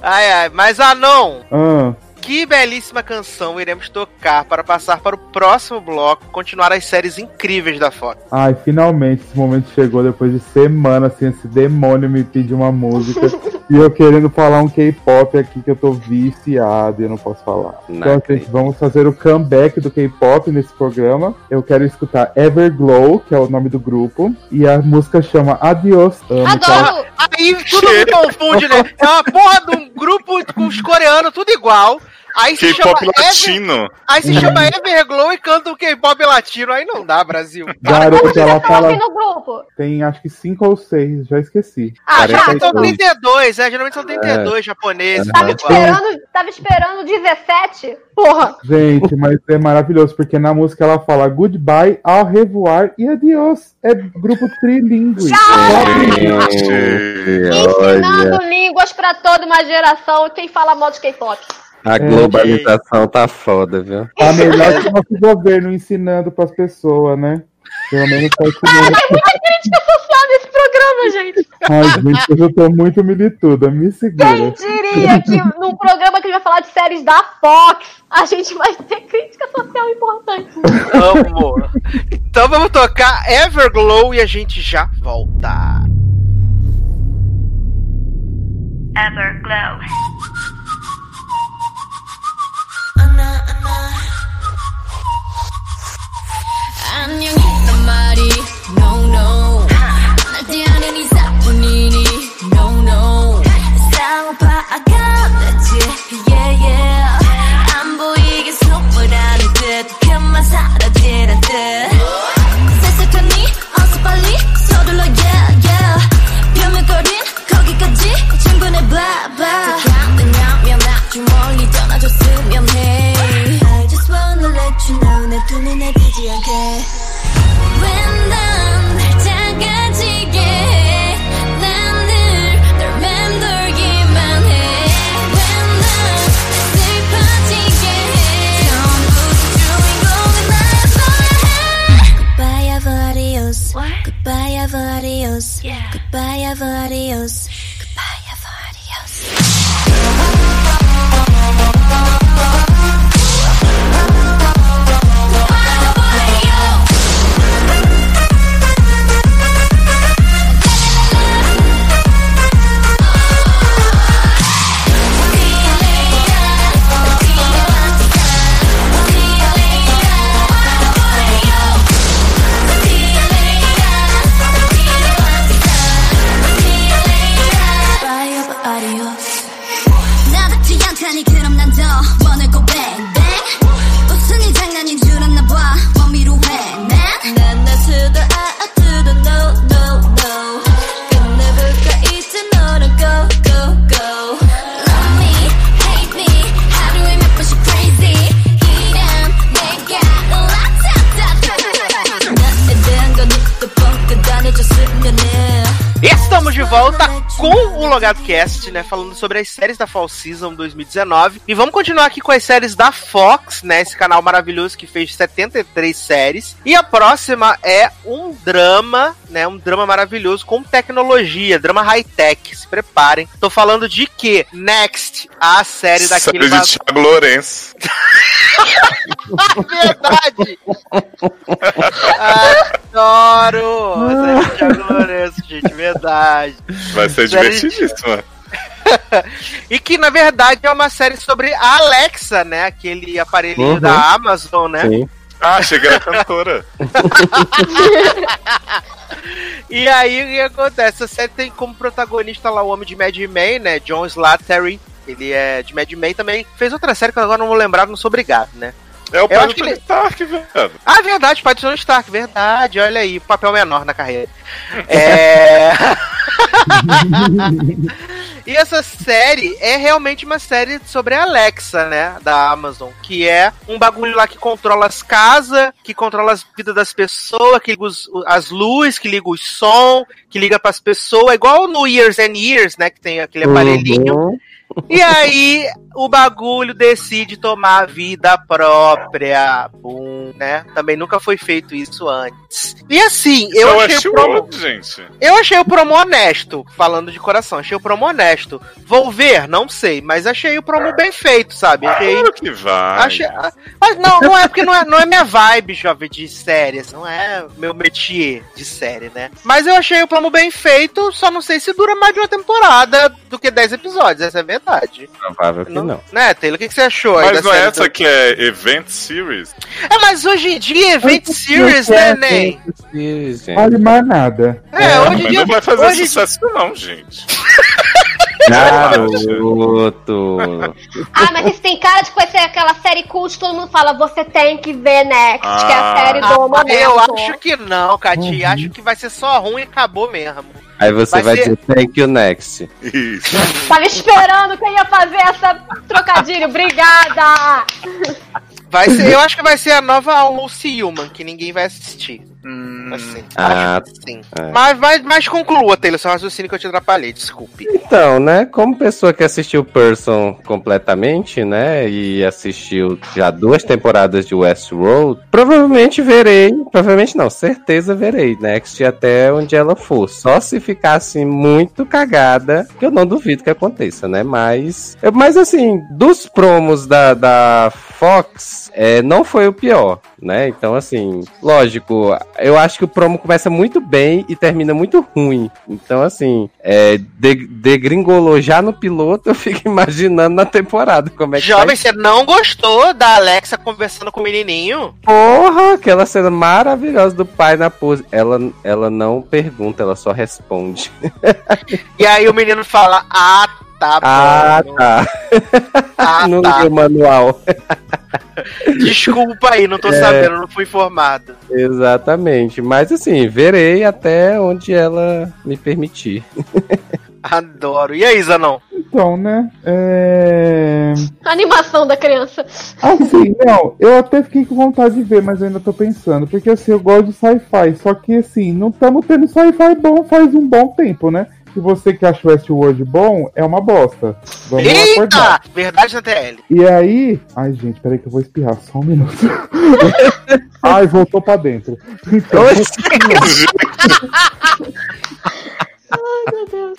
Ai, ai. Mas, Anon, Ah, que belíssima canção iremos tocar para passar para o próximo bloco, continuar as séries incríveis da Fox. ai, finalmente esse momento chegou depois de semanas assim, esse demônio me pediu uma música. e eu querendo falar um K-pop aqui que eu tô viciado e eu não posso falar. Não então, gente, vamos fazer o comeback do K-pop nesse programa. Eu quero escutar Everglow, que é o nome do grupo. E a música chama Adios. Amo, tá? Adoro! Aí tudo me confunde, né? É uma porra de um grupo com os coreanos, tudo igual. Aí se chama K-pop Ever... latino. Aí se chama Everglow e canta um K-pop latino. Aí não dá, Brasil. Garota, ela Você fala. Tem acho que cinco ou seis, já esqueci. Ah, já, São dois. 32, é, geralmente são 32 japoneses. tava esperando, tava esperando 17? Porra! Gente, mas é maravilhoso, porque na música ela fala goodbye, au revoir e adiós. É grupo trilingue. Gente. Ensinando Olha, línguas pra toda uma geração. Quem fala mal de K-pop? A globalização tá foda, viu? Tá melhor que o nosso governo ensinando pras pessoas, né? Pelo menos tá ensinando. Crítica social nesse programa, gente. Ai, gente, eu já tô muito milituda, me segura. Quem diria que num programa que a gente vai falar de séries da Fox, a gente vai ter crítica social importante. Amo. Então vamos tocar Everglow e a gente já volta. Everglow. Logado Cast, né? Falando sobre as séries da Fall Season 2019. E vamos continuar aqui com as séries da Fox, né? Esse canal maravilhoso que fez 73 séries. E a próxima é drama, né? Um drama maravilhoso com tecnologia, drama high-tech. Se preparem. Tô falando de que? Next, a série daquele. Série de Thiago Lourenço. Verdade! Adoro! A série de Thiago Lourenço, gente, verdade. Vai ser de- divertidíssima. E que, na verdade, é uma série sobre a Alexa, né? Aquele aparelhinho Uhum. da Amazon, né? Sim. Ah, chega a cantora. E aí, o que acontece? Essa série tem como protagonista lá o homem de Mad Men, né? John Slattery. Ele é de Mad Men também. Fez outra série que eu agora não vou lembrar, não sou obrigado, né? É o pai do que Tony ele- Stark, velho. Ah, verdade, pai do Tony Stark, verdade. Olha aí, papel menor na carreira. É... e essa série é realmente uma série sobre a Alexa, né? Da Amazon. Que é um bagulho lá que controla as casas, que controla as vidas das pessoas, que liga os- as luzes, que liga o som, que liga pras pessoas. Igual no Years and Years, né? Que tem aquele aparelhinho. Uhum. E aí o bagulho decide tomar a vida própria. Bum, né? Também nunca foi feito isso antes. E assim, eu é achei o promo, gente. eu achei o promo honesto, falando de coração, achei o promo honesto. Vou ver, não sei, mas achei o promo bem feito, sabe? Achei Claro que vai. Achei, ah, mas não, não é porque não é, não é minha vibe, jovem, de séries. Não é meu métier de série, né? Mas eu achei o promo bem feito, só não sei se dura mais de uma temporada do que 10 episódios, essa é a verdade. Provável que não. Né, Taylor? O que, que você achou aí Mas não é essa do- que é Event Series? É, mas hoje em dia, Event Series, né, Ney? Vale mais nada. É, hoje em dia. não vai fazer hoje sucesso, não, gente. Garoto. Ah, mas isso tem cara de que vai ser aquela série cult, todo mundo fala, você tem que ver Next, que é a Ah. série do Ah, momento. eu acho que não, Cati. Acho que vai ser só ruim e acabou mesmo. Aí você Vai vai, ser- dizer thank you next. Isso. Tava esperando que eu ia fazer essa trocadilho. Obrigada! Vai ser, eu acho que vai ser a nova Almost Human, que ninguém vai assistir. Assim, Ah, acho que sim. é. Mas, mas, mas conclua, Taylor, seu raciocínio que eu te atrapalhei, desculpe. Então, né, como pessoa que assistiu Person completamente, né, e assistiu já duas temporadas de Westworld, provavelmente verei, provavelmente não, certeza verei Next até onde ela for. Só se ficasse muito cagada, que eu não duvido que aconteça, né, mas... Mas assim, dos promos da, da Fox, é, não foi o pior, né, então assim, lógico, eu acho que o promo começa muito bem e termina muito ruim. Então, assim, é, de- degringolou já no piloto, eu fico imaginando na temporada como é que Jovem, vai você não gostou da Alexa conversando com o menininho? Porra, aquela cena maravilhosa do pai na pose. Ela, ela não pergunta, ela só responde. E aí o menino fala, ah, tá bom. Ah, tá. Ah, não tá. manual. Desculpa aí, não tô É. sabendo, não fui informado. Exatamente. Mas assim, verei até onde ela me permitir. Adoro. E aí, Zanon? Então, né? É... A animação da criança. Assim, não, eu até fiquei com vontade de ver, mas eu ainda tô pensando. Porque assim, eu gosto de sci-fi. Só que assim, não estamos tendo sci-fi bom faz um bom tempo, né? Se você que acha o Westworld bom, é uma bosta. Vamos acordar. Eita! Verdade na TL. E aí. Ai, gente, peraí que eu vou espirrar só um minuto. Ai, voltou pra dentro. Então, Ai, meu Deus.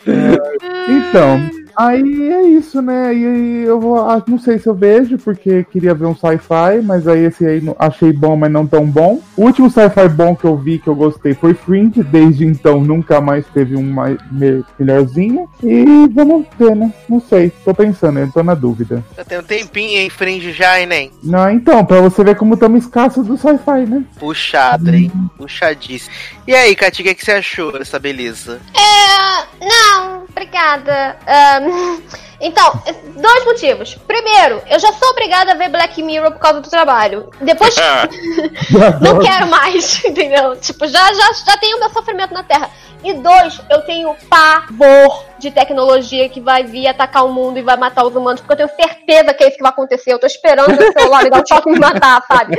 então Aí é isso, né? E aí eu vou. ah, Não sei se eu vejo, porque queria ver um sci-fi, mas aí esse aí achei bom, mas não tão bom. O último sci-fi bom que eu vi, que eu gostei, foi Fringe. Desde então nunca mais teve um mais, me- melhorzinho. E vamos ver, né? Não sei. Tô pensando, eu tô na dúvida. Eu tenho um tempinho em fringe já, hein, nem? Não, então, pra você ver como estamos escassos do sci-fi, né? Puxado, hein? Puxadíssimo. E aí, Cati, o que, que você achou dessa beleza? É, não, obrigada. 嗯 então, dois motivos. Primeiro, eu já sou obrigada a ver Black Mirror por causa do trabalho. Depois, não quero mais, entendeu? Tipo, já, já, já tenho meu sofrimento na Terra. E dois, eu tenho pavor de tecnologia que vai vir atacar o mundo e vai matar os humanos, porque eu tenho certeza que é isso que vai acontecer. Eu tô esperando o celular ligar o choque e me matar, sabe?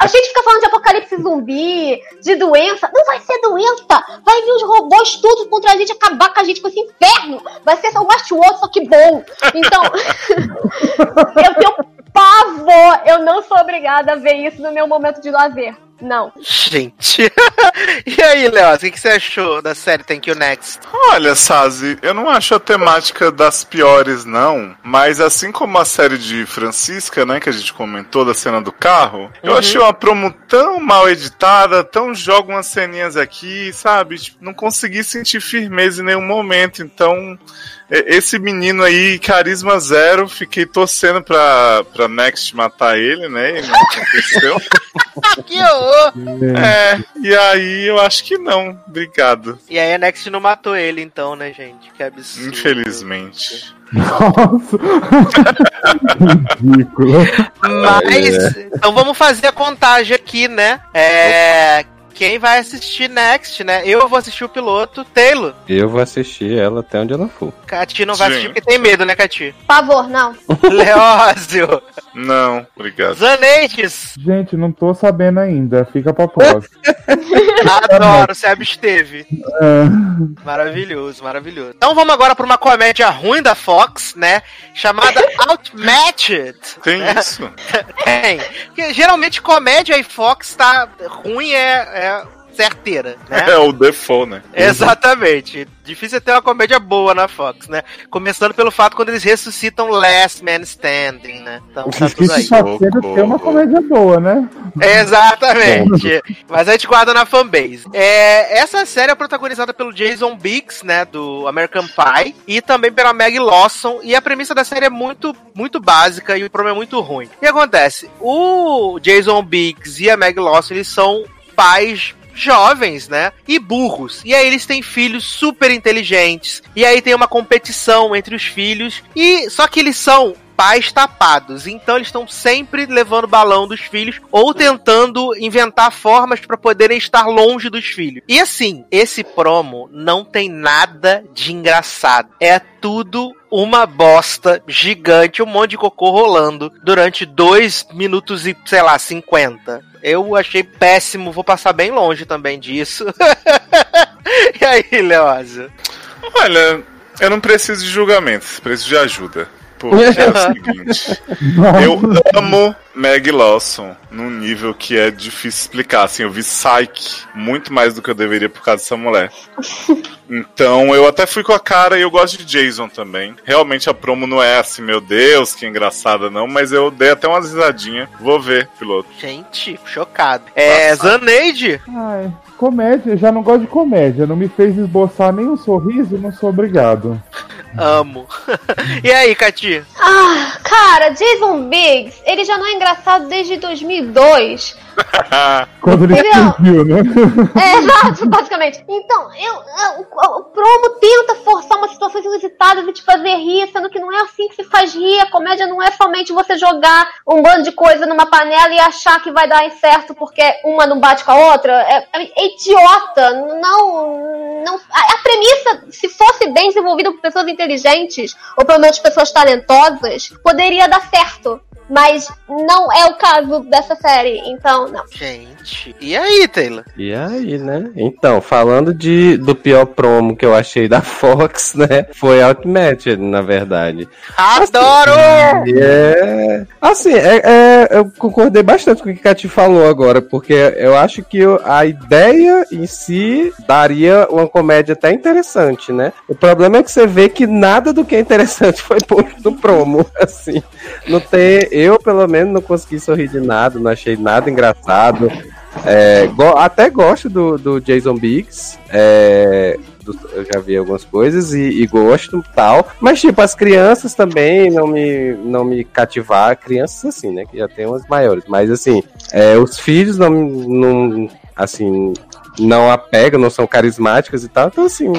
A gente fica falando de apocalipse zumbi, de doença. Não vai ser doença! Vai vir os robôs tudo contra a gente, acabar com a gente com esse inferno! Vai ser só o Westworld, só que bom! Então, eu tenho pavor! Eu não sou obrigada a ver isso no meu momento de lazer. Não. Gente. e aí, Léo, o que, que você achou da série Thank You Next? Olha, Sazi, eu não acho a temática das piores, não. Mas assim como a série de Francisca, né, que a gente comentou da cena do carro, eu Uhum. achei uma promo tão mal editada, tão joga umas ceninhas aqui, sabe? Tipo, não consegui sentir firmeza em nenhum momento. Então, esse menino aí, carisma zero, fiquei torcendo pra, pra Next matar ele, né? E não aconteceu. que horror! É, e aí eu acho que não. Obrigado. E aí a Next não matou ele, então, né, gente? Que absurdo. Infelizmente. Nossa! Ridículo. Mas, então vamos fazer a contagem aqui, né? É. Quem vai assistir Next, né? Eu vou assistir o piloto, Taylor. Eu vou assistir ela até onde ela for. Cati não vai Sim. assistir porque tem medo, né, Cati? Pavor, não. Leózio. Não, obrigado. Zanetes. Gente, não tô sabendo ainda. Fica pra próxima. Adoro, se absteve. É. Maravilhoso, maravilhoso. Então vamos agora pra uma comédia ruim da Fox, né? Chamada Outmatched. Tem isso? Tem. Porque geralmente comédia e Fox tá ruim é, é certeira, né? É o default, né? Exatamente. Difícil é ter uma comédia boa na Fox, né? Começando pelo fato quando eles ressuscitam Last Man Standing, né? Então tá tudo aí. Difícil ter uma comédia boa, né? Exatamente. Mas a gente guarda na fanbase. É, essa série é protagonizada pelo Jason Biggs, né, do American Pie, e também pela Meg Lawson. E a premissa da série é muito, muito básica e o problema é muito ruim. O que acontece? O Jason Biggs e a Meg Lawson, eles são pais jovens, né? E burros. E aí eles têm filhos super inteligentes. E aí tem uma competição entre os filhos. E só que eles são pais tapados. Então eles estão sempre levando balão dos filhos ou tentando inventar formas para poderem estar longe dos filhos. E assim, esse promo não tem nada de engraçado. É tudo uma bosta gigante, um monte de cocô rolando durante dois minutos e, sei lá, 50. Eu achei péssimo, vou passar bem longe também disso. e aí, Leózio? Olha, eu não preciso de julgamentos, preciso de ajuda. Porque é o seguinte, eu amo Meg Lawson num nível que é difícil explicar. Assim, eu vi Psyche muito mais do que eu deveria por causa dessa mulher. Então eu até fui com a cara e eu gosto de Jason também. Realmente a promo não é assim, meu Deus, que engraçada não, mas eu dei até uma risadinha. Vou ver, piloto. Gente, chocado. É, Zaneide? Ai, comédia, eu já não gosto de comédia. Não me fez esboçar nem um sorriso, não sou obrigado. Amo. e aí, Cati? Ah, cara, Jason Biggs, ele já não é engraçado desde 2002. Quando ele surgiu, né? É, exato, basicamente. Então, eu, eu- o, o promo tenta forçar umas situações inusitadas e te fazer rir, sendo que não é assim que se faz rir. A comédia não é somente você jogar um bando de coisa numa panela e achar que vai dar certo porque uma não bate com a outra. É, é idiota. Não. não a, a premissa, se fosse bem desenvolvida por pessoas inteligentes, ou pelo menos pessoas talentosas, poderia dar certo. Mas não é o caso dessa série, então não. Gente, e aí, Taylor? E aí, né? Então, falando de, do pior promo que eu achei da Fox, né? Foi Outmatched, na verdade. Adoro! É. Assim, é, é, eu concordei bastante com o que a Cati falou agora, porque eu acho que eu- a ideia em si daria uma comédia até interessante, né? O problema é que você vê que nada do que é interessante foi posto no promo, assim. Não tem, eu pelo menos não consegui sorrir de nada, não achei nada engraçado. É, go- até gosto do, do Jason Biggs. É, do- eu já vi algumas coisas e, e gosto tal. Mas, tipo, as crianças também não me, não me cativar. Crianças, assim, né? Que já tem umas maiores. Mas, assim, é, os filhos não, não. Assim. Não apegam, não são carismáticas e tal. Então, assim.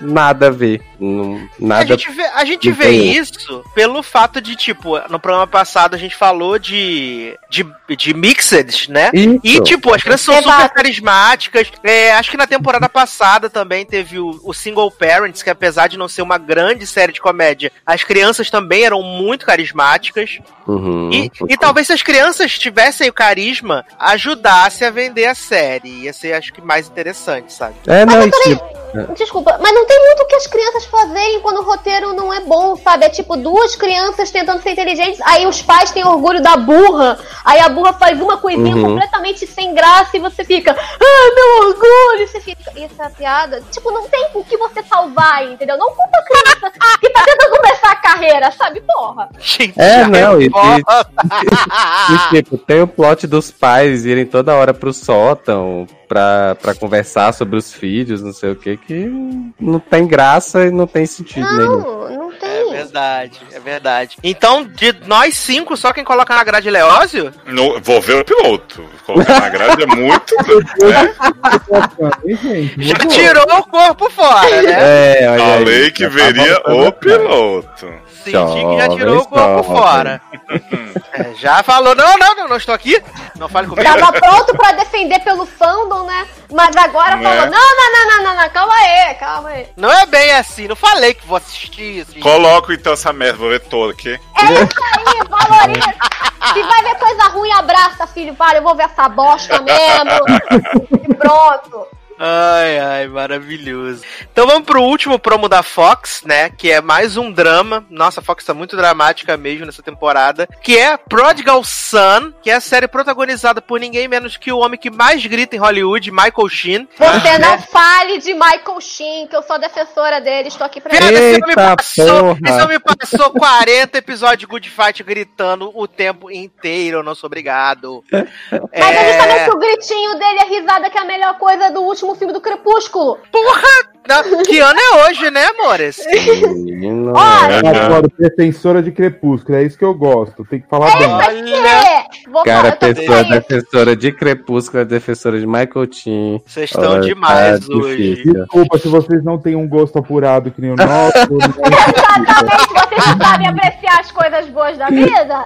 Nada a ver. Não, A nada. gente vê, a gente vê isso pelo fato de, tipo, no programa passado a gente falou de, de, de mixed, né? Isso. E, tipo, as crianças são super carismáticas. É, acho que na temporada passada também teve o, o Single Parents, que apesar de não ser uma grande série de comédia, as crianças também eram muito carismáticas. Uhum. E, e talvez se as crianças tivessem o carisma, ajudasse a vender a série. Ia ser, acho que, mais interessante, sabe? É, não, Mas eu também- tipo, Desculpa, mas não tem muito o que as crianças fazerem quando o roteiro não é bom, sabe? É tipo duas crianças tentando ser inteligentes, aí os pais têm orgulho da burra, aí a burra faz uma coisinha Uhum. completamente sem graça e você fica, ah, meu orgulho! E você fica, isso é piada? Tipo, não tem o que você salvar, entendeu? Não culpa a criança que tá tentando começar a carreira, sabe? Porra! Gente, É, já não, e- revolta. E, tipo, tem o plot dos pais irem toda hora pro sótão pra, pra conversar sobre os filhos, não sei o que, que não tem graça e não tem sentido nenhum. Não, não É tem. verdade, é verdade. Então, de nós cinco, só quem coloca na grade é Leózio? No- vou ver o piloto. Colocar na grade é muito. Gente? Já tirou o corpo fora, né? É, olha aí, Falei que já tá veria o piloto. Senti que já tirou o corpo fora. É, já falou, não, não, não, não estou aqui. Não fale comigo. Tava pronto pra defender pelo fandom, né? Mas agora Né? falou: não, não, não, não, não, não, calma aí, calma aí. Não é bem assim, não falei que vou assistir isso. Coloco então essa merda, vou ver toda aqui. É isso aí, valoriza. Se vai ver coisa ruim, abraça, filho. Vale, eu vou ver essa bosta mesmo. E pronto. Ai, ai, maravilhoso. Então vamos pro último promo da Fox, né? Que é mais um drama. Nossa, a Fox tá muito dramática mesmo nessa temporada. Que é Prodigal Son, que é a série protagonizada por ninguém menos que o homem que mais grita em Hollywood, Michael Sheen. Você não fale de Michael Sheen, que eu sou defensora dele, estou aqui pra Viado, esse homem Eita passou, porra. esse homem passou 40 episódios de Good Fight gritando o tempo inteiro. Eu não sou obrigado. Mas é justamente o gritinho dele, a risada, que é a melhor coisa do último filme do Crepúsculo. Não, que ano é hoje, né, amores? Olha, é, Agora, defensora de Crepúsculo, é isso que eu gosto. Tem que falar bem. Olha, É, vou Cara, falar, pessoa defensora de Crepúsculo, defensora de Michael Chin. vocês estão Olha, demais tá hoje. difícil. Desculpa se vocês não têm um gosto apurado que nem o nosso. Exatamente, vocês não sabem apreciar as coisas boas da vida?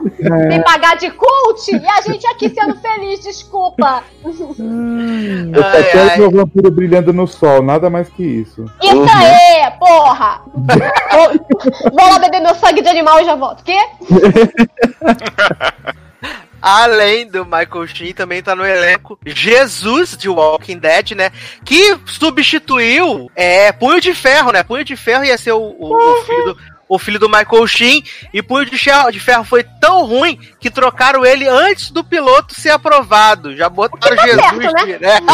Me pagar de cult e a gente aqui sendo feliz, desculpa. eu só Ai, quero meu vampiro brilhando no sol, nada mais que isso. Isso Uhum. aí, porra! Vou, vou lá beber meu sangue de animal e já volto. Quê? Além do Michael Sheen, também tá no elenco Jesus de Walking Dead, né? Que substituiu é, Punho de Ferro, né? Punho de Ferro ia ser o, o- o filho do. O filho do Michael Sheen e Punho de Ferro, de Ferro foi tão ruim que trocaram ele antes do piloto ser aprovado. Já botaram tá Jesus certo, né? direto.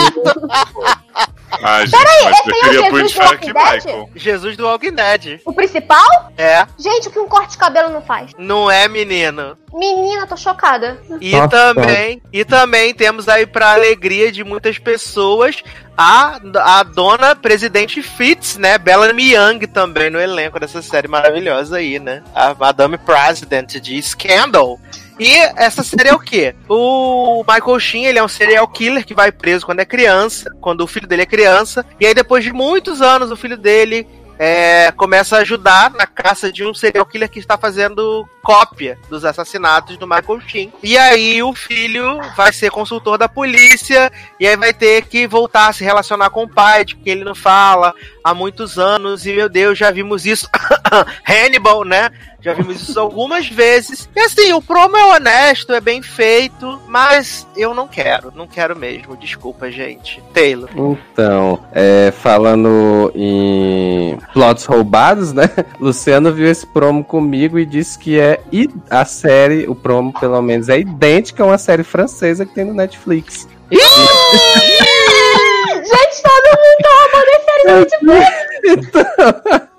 Ai, gente, Peraí, mas esse aí é o Jesus do Walking Dead? Jesus do Walking Dead. O principal? É, Gente, o que um corte de cabelo não faz? não é menino. Menina, tô chocada. E Nossa. também, e também temos aí pra alegria de muitas pessoas a, a dona presidente Fitz, né? Bellamy Young também no elenco dessa série maravilhosa aí, né? A Madame President de Scandal. E essa série é o quê? O Michael Sheen, ele é um serial killer que vai preso quando é criança, quando o filho dele é criança, e aí depois de muitos anos o filho dele é, começa a ajudar na caça de um serial killer que está fazendo cópia dos assassinatos do Michael Sheen. E aí o filho vai ser consultor da polícia e aí vai ter que voltar a se relacionar com o pai, de que ele não fala há muitos anos. E meu Deus, já vimos isso. Hannibal, né? Já vimos isso algumas vezes. E assim, o promo é honesto, é bem feito, mas eu não quero, não quero mesmo. Desculpa, gente. Taylor. Então, é, falando em plots roubados, né? Luciano viu esse promo comigo e disse que é a série, o promo pelo menos, é idêntica a uma série francesa que tem no Netflix. Gente, todo mundo tá amando esse anime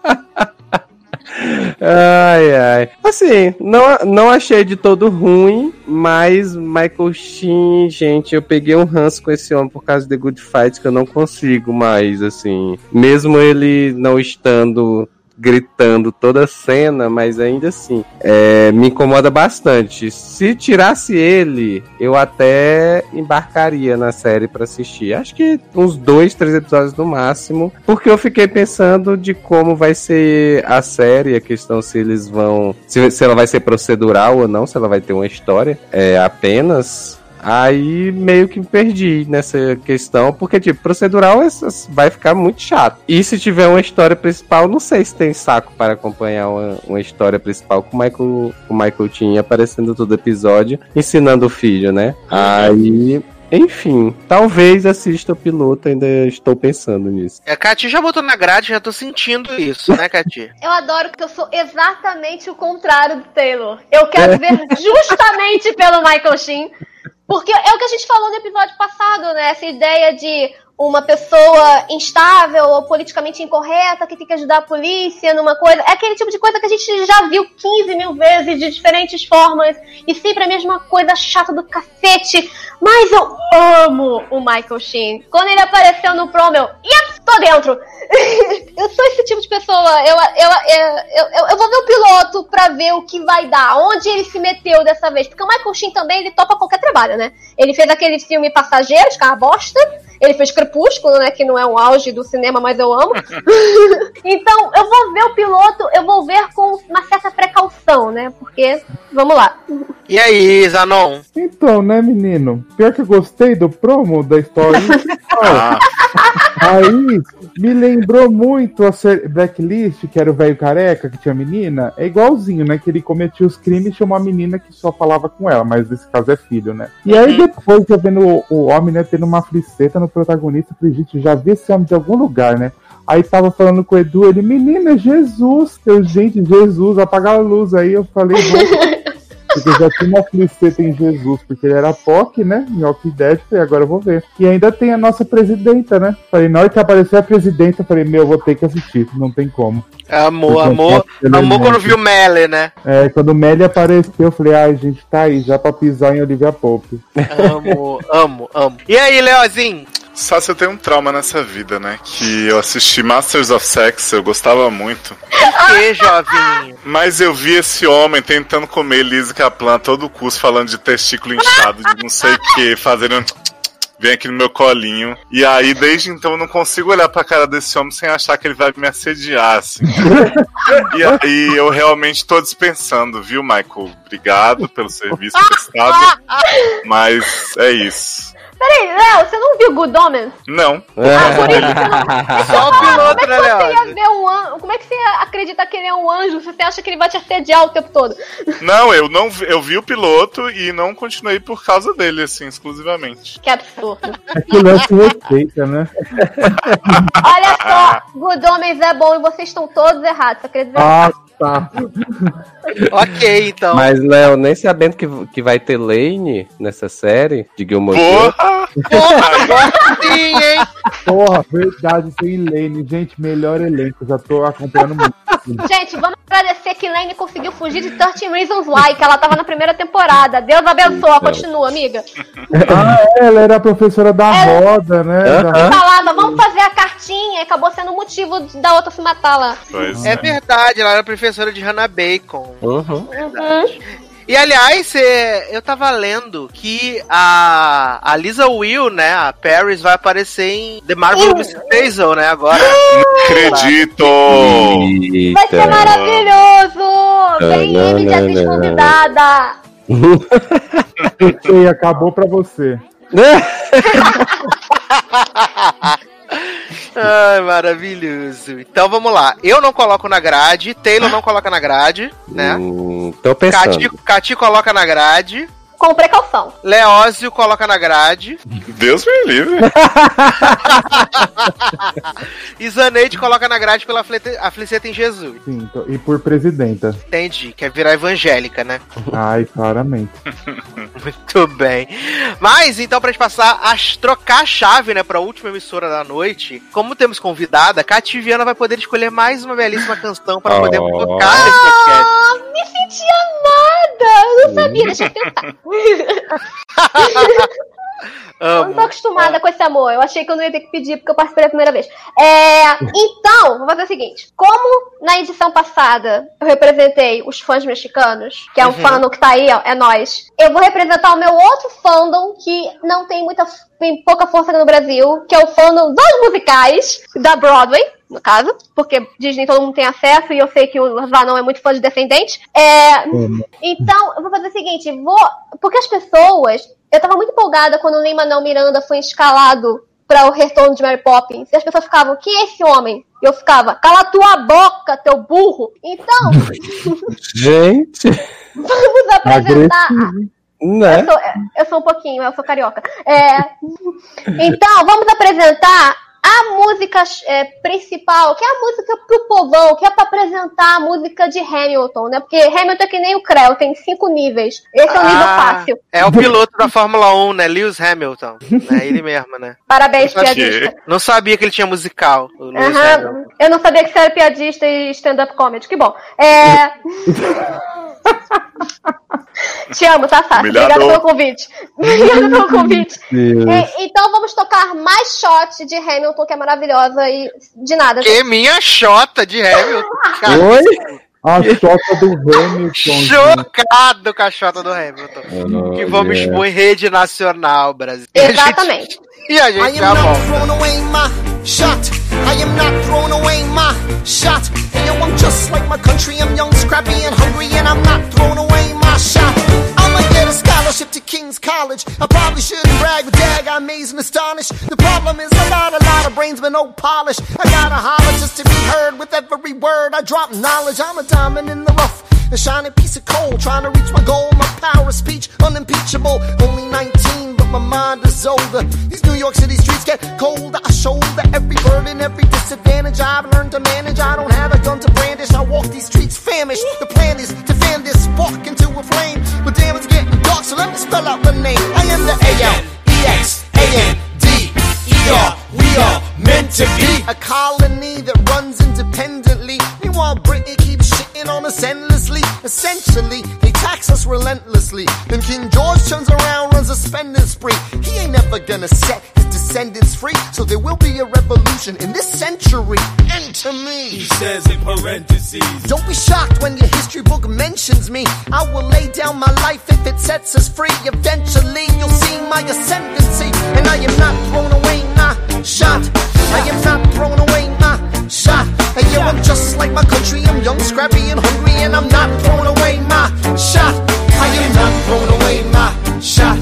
Ai, ai. Assim, não, não achei de todo ruim, mas Michael Sheen, gente, eu peguei um ranço com esse homem por causa de The Good Fight que eu não consigo mais, assim. Mesmo ele não estando gritando toda a cena, mas ainda assim, é, me incomoda bastante. Se tirasse ele, eu até embarcaria na série pra assistir. Acho que uns dois, três episódios no máximo, porque eu fiquei pensando de como vai ser a série, a questão se eles vão, se, se ela vai ser procedural ou não, se ela vai ter uma história é, apenas. Aí meio que me perdi nessa questão, porque, tipo, procedural é- vai ficar muito chato. E se tiver uma história principal, não sei se tem saco para acompanhar uma, uma história principal com o Michael, com o Michael Tinha aparecendo todo episódio, ensinando o filho, né? Aí. Enfim, talvez assista o piloto, ainda estou pensando nisso. A Cati já botou na grade, já tô sentindo isso, né, Cati? Eu adoro que eu sou exatamente o contrário do Taylor. Eu quero ver justamente pelo Michael Sheen. Porque é o que a gente falou no episódio passado, né? Essa ideia de uma pessoa instável ou politicamente incorreta que tem que ajudar a polícia numa coisa. É aquele tipo de coisa que a gente já viu 15 mil vezes de diferentes formas e sempre a mesma coisa chata do cacete. Mas eu amo o Michael Sheen. Quando ele apareceu no promo, eu, yep, tô dentro. eu sou esse tipo de pessoa. Eu, eu, eu, eu, eu vou ver o piloto pra ver o que vai dar, onde ele se meteu dessa vez. Porque o Michael Sheen também, ele topa qualquer trabalho, né? Ele fez aquele filme Passageiros, que é bosta. Ele fez Crepúsculo, né? Que não é um auge do cinema, mas eu amo. então, eu vou ver o piloto, eu vou ver com uma certa precaução, né? Porque, vamos lá. E aí, Zanon? Então, né, menino? Pior que eu gostei do promo da história. Ah, Aí me lembrou muito a Blacklist, que era o velho careca que tinha menina. É igualzinho, né? Que ele cometia os crimes e tinha uma menina que só falava com ela, mas nesse caso é filho, né? E aí depois eu vendo o, o homem, né, tendo uma fliceta no protagonista, eu falei, gente, já vi esse homem de algum lugar, né? Aí tava falando com o Edu, ele, menina, Jesus. Eu, gente, Jesus, apagar a luz. Aí eu falei, porque já tinha uma fliceta em Jesus, porque ele era POC, né? Em Walking Dead, falei, agora eu vou ver. E ainda tem a nossa presidenta, né? Falei, na hora que apareceu a presidenta, eu falei, meu, eu vou ter que assistir, não tem como. Amor, amor. Amor quando viu Melle, né? É, quando o Melly apareceu, eu falei, ai, gente, tá aí, já pra pisar em Olivia Pope. Amo, amo, amo. E aí, Leozinho? Sácia tem um trauma nessa vida, né? Que eu assisti Masters of Sex, eu gostava muito. Por que, jovem? Mas eu vi esse homem tentando comer Lizzie Kaplan a todo custo, falando de testículo inchado, de não sei o que, fazendo. um Vem aqui no meu colinho. E aí, desde então, eu não consigo olhar pra cara desse homem sem achar que ele vai me assediar, assim. e aí, eu realmente tô dispensando, viu, Michael? Obrigado pelo serviço prestado. Mas é isso. Peraí, Léo, você não viu Good Omens? Não. Ah, por isso você não. Só o piloto, Como é que você ia ver um anjo? Como é que você ia acreditar que ele é um anjo? se Você acha que ele vai te assediar o tempo todo? Não, eu não vi, eu vi o piloto e não continuei por causa dele, assim, exclusivamente. Que absurdo. É que o lance respeita, né? Olha só, Good Omens é bom e vocês estão todos errados. Você acredita? Ah, tá. Ok, então. Mas, Léo, nem sabendo que, que vai ter Lane nessa série de Gilmore. Porra! Porra, agora sim, hein? Porra, verdade, sem Lane. Gente, melhor elenco, já tô acompanhando muito. Gente, vamos agradecer que Lane conseguiu fugir de 13 Reasons Why, que ela tava na primeira temporada. Deus abençoe, continua, amiga. Ah, é, ela era a professora da É. roda, né? Da- Aham. Falava, vamos fazer a cartinha, e acabou sendo o motivo da outra se matar lá. Pois É é. verdade, ela era professora de Hannah Bacon. Uhum. Uhum. E aliás, é, eu tava lendo que a, a Lisa Will, né, a Paris, vai aparecer em The Marvel Miss Maisel, né, agora. Não acredito! Vai ser maravilhoso! Vem ele de atriz convidada! E acabou pra você. Ai, maravilhoso. Então vamos lá. Eu não coloco na grade, Taylor não coloca na grade, né? Hum, tô pensando. Cati, Cati coloca na grade. Com precaução. Leózio coloca na grade. Deus me livre. e Zaneide coloca na grade pela Afliceta em Jesus. Sim, tô- e por presidenta. Entendi. Quer virar evangélica, né? Ai, claramente. Muito bem. Mas, então, pra gente passar a trocar a chave, né, pra última emissora da noite, como temos convidada, a Cati Viana vai poder escolher mais uma belíssima canção pra poder Oh. tocar nesse podcast. Ah, me senti amada! Eu não sabia, deixa eu tentar. Eu não tô acostumada com esse amor. Eu achei que eu não ia ter que pedir porque eu participei a primeira vez. É, então, vou fazer o seguinte: como na edição passada eu representei os fãs mexicanos, que é um Uhum. fandom que tá aí, ó, é nós. Eu vou representar o meu outro fandom que não tem muita tem pouca força aqui no Brasil, que é o fandom dos musicais da Broadway. No caso, porque Disney todo mundo tem acesso e eu sei que o Vanon é muito fã de Descendente. É, então, eu vou fazer o seguinte, vou. Porque as pessoas. Eu tava muito empolgada quando o Lin Manuel Miranda foi escalado para o retorno de Mary Poppins. E as pessoas ficavam, quem é esse homem? E eu ficava, cala tua boca, teu burro! Então, Gente, vamos apresentar. né? Eu sou, eu sou um pouquinho, eu sou carioca. É, então, vamos apresentar a música é, principal, que é a música pro povão, que é pra apresentar a música de Hamilton, né? Porque Hamilton é que nem o Creu, tem cinco níveis. Esse é o nível Ah, fácil. É o piloto da Fórmula 1, né? Lewis Hamilton. É ele mesmo, né? Parabéns, Eu achei. piadista. Não sabia que ele tinha musical. O Lewis Aham, Hamilton. Eu não sabia que você era piadista e stand-up comedy. Que bom. É... Te amo, tá? Humilhador. Obrigada pelo convite. Obrigada pelo convite. E- então vamos tocar mais shot de Hamilton, que é maravilhosa e de nada. Que minha xota de Hamilton. Cara, Oi? A chota do Hamilton. chocado com a xota do Hamilton. Que vamos Olha. expor em rede nacional, Brasil. E a gente- Exatamente. E a gente já volta. Shot. I am not throwing away my shot. And yo, I'm just like my country. I'm young, scrappy, and hungry, and I'm not throwing away my shot. I'ma get a scholarship to King's College. I probably shouldn't brag, but dag, I'm amazed and astonished. The problem is I got a lot of brains, but no polish. I gotta holler just to be heard with every word. I drop knowledge. I'm a diamond in the rough. A shining piece of coal, trying to reach my goal. My power of speech, unimpeachable. Only 19, but my mind is older. These New York City streets get colder. I shoulder every burden, every disadvantage I've learned to manage. I don't have a gun to brandish. I walk these streets famished. The plan is to fan this spark into a flame. But damn, it's getting dark, so let me spell out the name. I am the A-L-E-X-A-N-D. E-R, we are meant to be a colony that runs independently. Meanwhile, Britain keeps shitting on us endlessly. Essentially, they tax us relentlessly. Then King George turns around, runs a spending spree. He ain't never gonna set his descendants free. So there will be a revolution in this century. Enter me. He says in parentheses. Don't be shocked when your history book mentions me. I will lay down my life if it sets us free. Eventually, you'll see my ascendancy. And I am not throwing away my shot. I am not throwing away my shot. And yo, I'm just like my country. I'm young, scrappy, and hungry. And I'm not throwing away my shot. I am not throwing away my shot.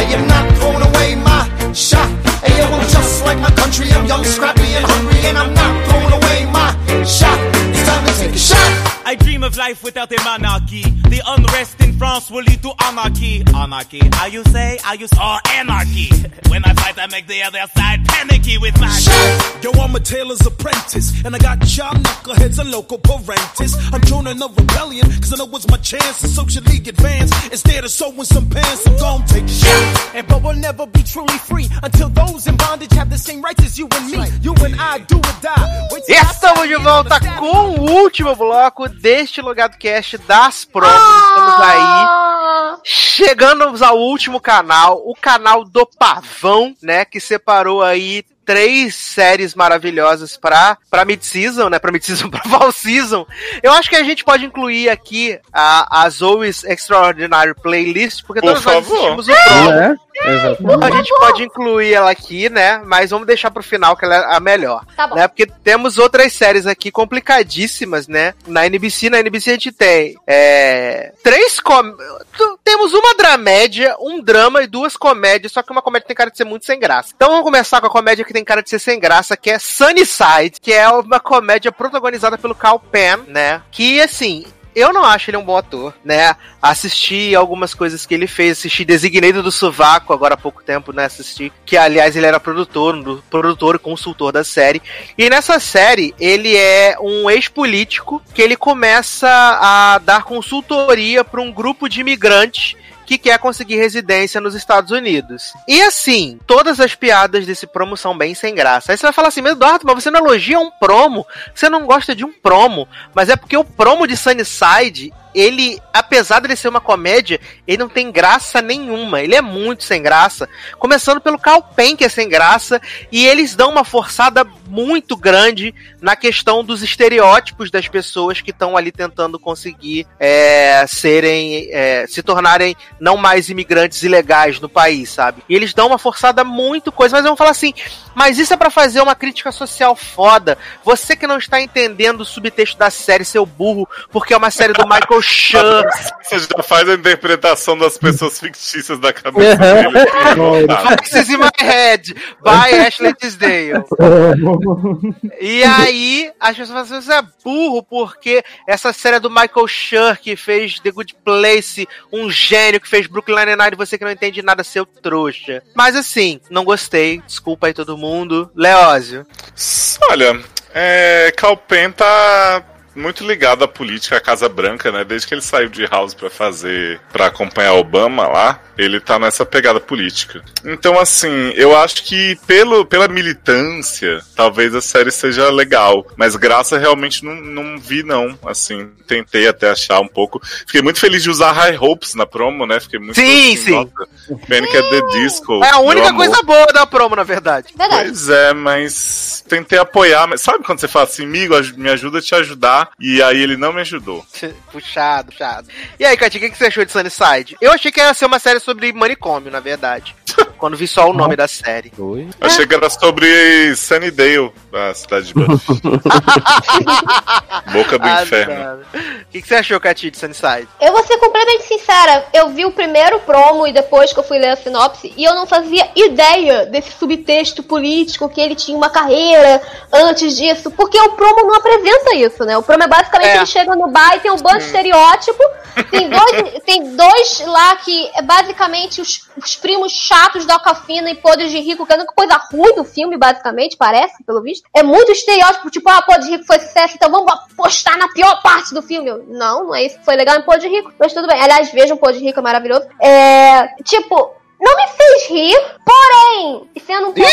I am not throwing away my shot. And yo, I'm just like my country. I'm young, scrappy, and hungry. And I'm not throwing away my shot. It's time to take a shot. I dream of life without a monarchy. The unrest in France will lead to anarchy. Anarchy, how you say? How you say? Or anarchy. When I fight, I make the other side panicky with my Yo, I'm a tailor's apprentice, and I got y'all knuckleheads and local parentis. I'm joining the rebellion, cause I know it's my chance to socially advance. Instead of sewing some pants, I'm gon' take a shot. And but we'll never be truly free until those in bondage have the same rights as you and me. You and I do or die. Wait till I Estamos de volta com o último bloco deste Logado Cast das promos. Estamos aí Ah, chegando ao último canal, o canal do Pavão, né, que separou aí três séries maravilhosas pra, pra mid-season, né, pra mid-season, pra fall season. Eu acho que a gente pode incluir aqui a, a Zoe's Extraordinary Playlist, porque Por todos nós favor. assistimos o promo. Né? A gente pode incluir ela aqui, né? Mas vamos deixar pro final que ela é a melhor. Tá bom. Né? Porque temos outras séries aqui complicadíssimas, né? Na NBC, na NBC a gente tem é, três com... Temos uma dramédia, um drama e duas comédias, só que uma comédia tem cara de ser muito sem graça. Então vamos começar com a comédia que tem cara de ser sem graça, que é Sunnyside, que é uma comédia protagonizada pelo Cal Penn, né? Que, assim, eu não acho ele um bom ator, né? Assisti algumas coisas que ele fez, assisti Designated do Sovaco agora há pouco tempo, né? Assisti, que aliás ele era produtor, produtor e consultor da série. E nessa série, ele é um ex-político que ele começa a dar consultoria para um grupo de imigrantes que quer conseguir residência nos Estados Unidos. E assim, todas as piadas desse promo são bem sem graça. Aí você vai falar assim, Eduardo, mas você não elogia um promo, você não gosta de um promo, mas é porque o promo de Sunnyside, ele, apesar de ser uma comédia, ele não tem graça nenhuma, ele é muito sem graça. Começando pelo Cal Penn, que é sem graça, e eles dão uma forçada muito grande na questão dos estereótipos das pessoas que estão ali tentando conseguir é, serem, é, se tornarem não mais imigrantes ilegais no país, sabe? E eles dão uma forçada muito coisa, mas vão falar assim, mas isso é pra fazer uma crítica social foda. Você que não está entendendo o subtexto da série, seu burro, porque é uma série do Michael Chan. Você já faz a interpretação das pessoas fictícias da cabeça dele. Voices in my head, by Ashley Tisdale. E aí, as pessoas falam assim, você é burro, porque essa série do Michael Schur, que fez The Good Place, um gênio que fez Brooklyn Nine-Nine, você que não entende nada, seu trouxa. Mas assim, não gostei, desculpa aí todo mundo. Leózio. Olha, é, Calpen tá muito ligado à política, à Casa Branca, né? Desde que ele saiu de House pra fazer, pra acompanhar Obama lá, ele tá nessa pegada política. Então, assim, eu acho que pelo, pela militância, talvez a série seja legal, mas graça realmente não, não vi, não. Assim, tentei até achar um pouco. Fiquei muito feliz de usar High Hopes na promo, né? Fiquei muito Sim, assim, sim. Nossa, Panic at the Disco. É a única amor. coisa boa da promo, na verdade. Pois é, mas tentei apoiar, mas sabe quando você fala assim, amigo, me ajuda a te ajudar, e aí ele não me ajudou. Puxado, puxado. E aí, Katy, o que que você achou de Sunnyside? Eu achei que ia ser uma série sobre manicômio, na verdade. Quando vi só o nome da série. Achei que era sobre Sunnydale, a cidade de Buffy. Boca do Ah, inferno. O que que você achou, Katy, de Sunnyside? Eu vou ser completamente sincera, eu vi o primeiro promo e depois que eu fui ler a sinopse e eu não fazia ideia desse subtexto político que ele tinha uma carreira antes disso, porque o promo não apresenta isso, né? O promo é basicamente É. ele chega no bar e tem um bando de estereótipo, tem dois, tem dois lá que é basicamente os, os primos chatos da Alcafina e podres de rico, que é a única coisa ruim do filme, basicamente, parece, pelo visto. É muito estereótipo, tipo, ah, Podre de Rico foi sucesso, então vamos apostar na pior parte do filme. Eu, não, não é isso que foi legal em Podre de Rico, mas tudo bem. Aliás, vejam Podre de Rico, é maravilhoso. É, tipo, não me fez rir, porém, sendo um pouco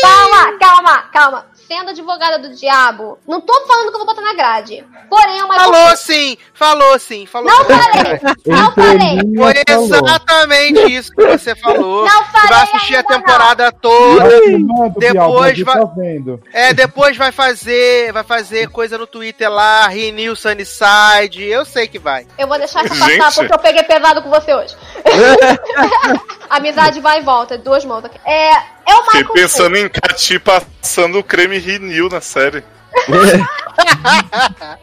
calma, calma, calma. Sendo advogada do diabo, não tô falando que eu vou botar na grade. Porém, é uma Falou sim, falou sim, falou Não sim. falei, não falei. Foi falou. exatamente isso que você falou. Não Você vai falei assistir a ainda não. temporada toda. Depois vai. tá. É, depois vai fazer, vai fazer coisa no Twitter lá, Renew Sunnyside, eu sei que vai. Eu vou deixar isso Gente. passar porque eu peguei pesado com você hoje. Amizade vai e volta, duas mãos aqui. É, é o Fiquei Michael pensando em Cati passando o creme Renew na série.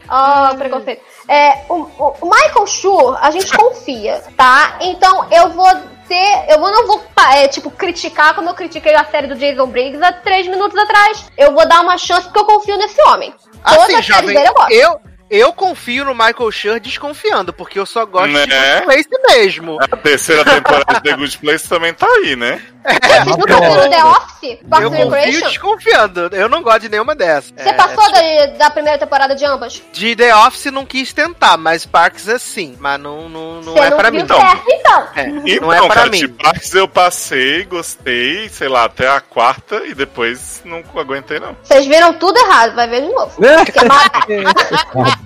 Ó, preconceito. É, o, o- Michael Schur, a gente confia, tá? Então eu vou ter. Eu vou- não vou, é, tipo, criticar como eu critiquei a série do Jason Briggs há três minutos atrás. Eu vou dar uma chance porque eu confio nesse homem. Todas Assim, as séries jovem, dele eu gosto. eu, eu confio no Michael Schur desconfiando, porque eu só gosto de Né? Good Place mesmo. A terceira temporada de The Good Place também tá aí, né? Vocês nunca viram The Office? Parks Eu and confio desconfiando, eu não gosto de nenhuma dessas. Você É, passou da, da primeira temporada de ambas? De The Office não quis tentar, mas Parks é sim, mas não, não, não Você é não pra mim. certo, então. É, Então, não é pra cara, mim. tipo, Parks eu passei, gostei, sei lá, até a quarta e depois não aguentei, não. Vocês viram tudo errado, vai ver de novo.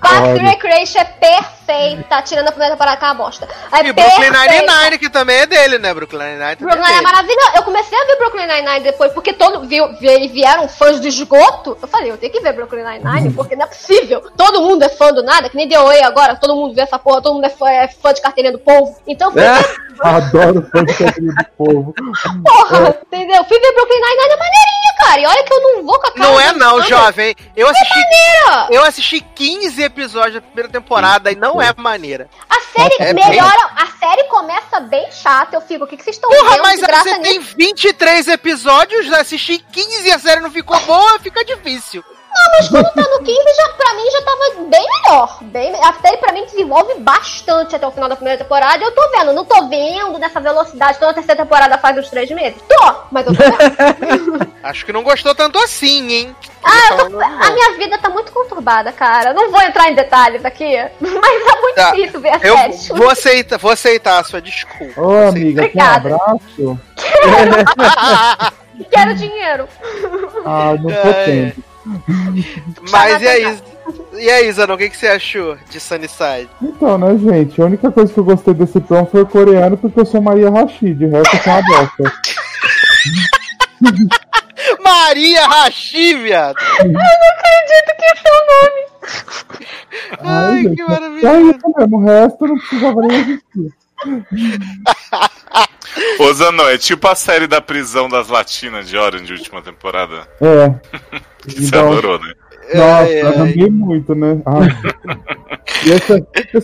Parks and Recreation é perfeito. Perfeita, tirando a primeira temporada que é uma bosta. É E Brooklyn. Nine-Nine, que também é dele, né? Brooklyn Nine-Nine também Brooklyn é é maravilhoso. Eu comecei a ver Brooklyn Nine-Nine depois, porque todo, viu, vi- vieram fãs do esgoto. Eu falei, eu tenho que ver Brooklyn Nine-Nine, porque não é possível. Todo mundo é fã do nada, que nem The OA agora, todo mundo vê essa porra, todo mundo é fã, é fã de carteirinha do povo. Então, fui É. ver, Adoro fã de carinho do povo. porra, entendeu? Fui ver Brooklyn Nine-Nine, é maneirinha, cara. E olha que eu não vou com a cara Não é não, jovem. Eu assisti, maneira! eu assisti 15 episódios da primeira temporada e não é maneira. A série É bem- melhora, a série começa bem chata. Eu fico, o que, que vocês estão Porra, vendo mas de graça você tem nisso? 23 episódios, assisti 15 e a série não ficou boa, fica difícil. Não, mas quando tá no 15, já, pra mim já tava bem melhor. Bem, a série pra mim desenvolve bastante até o final da primeira temporada. Eu tô vendo, não tô vendo nessa velocidade. Tô na terceira temporada faz uns três meses. Tô, mas eu tô vendo. Acho que não gostou tanto assim, hein? ah, eu tô- a minha vida tá muito conturbada, cara. Não vou entrar em detalhes aqui, mas tá muito Tá, difícil ver a Eu série. vou aceitar, vou aceitar a sua desculpa. Ô, amiga, um abraço? Quero dinheiro. Ah, não tô É. tendo. Mas e aí? E aí, Zanon, o que, que você achou de Sunnyside? Então, né, gente? A única coisa que eu gostei desse pão foi o coreano, porque eu sou Maria Rashid. O resto é uma bosta. Maria Rachi, viado! Eu não acredito que esse é o nome. Ai, gente, que é maravilha. Só isso mesmo. O resto não precisava nem existir. Ô, Zanon, é tipo a série da prisão das latinas de Orange, última temporada. É. Você Então- adorou, né? Nossa, ai. amei muito, né? Ai. e essa,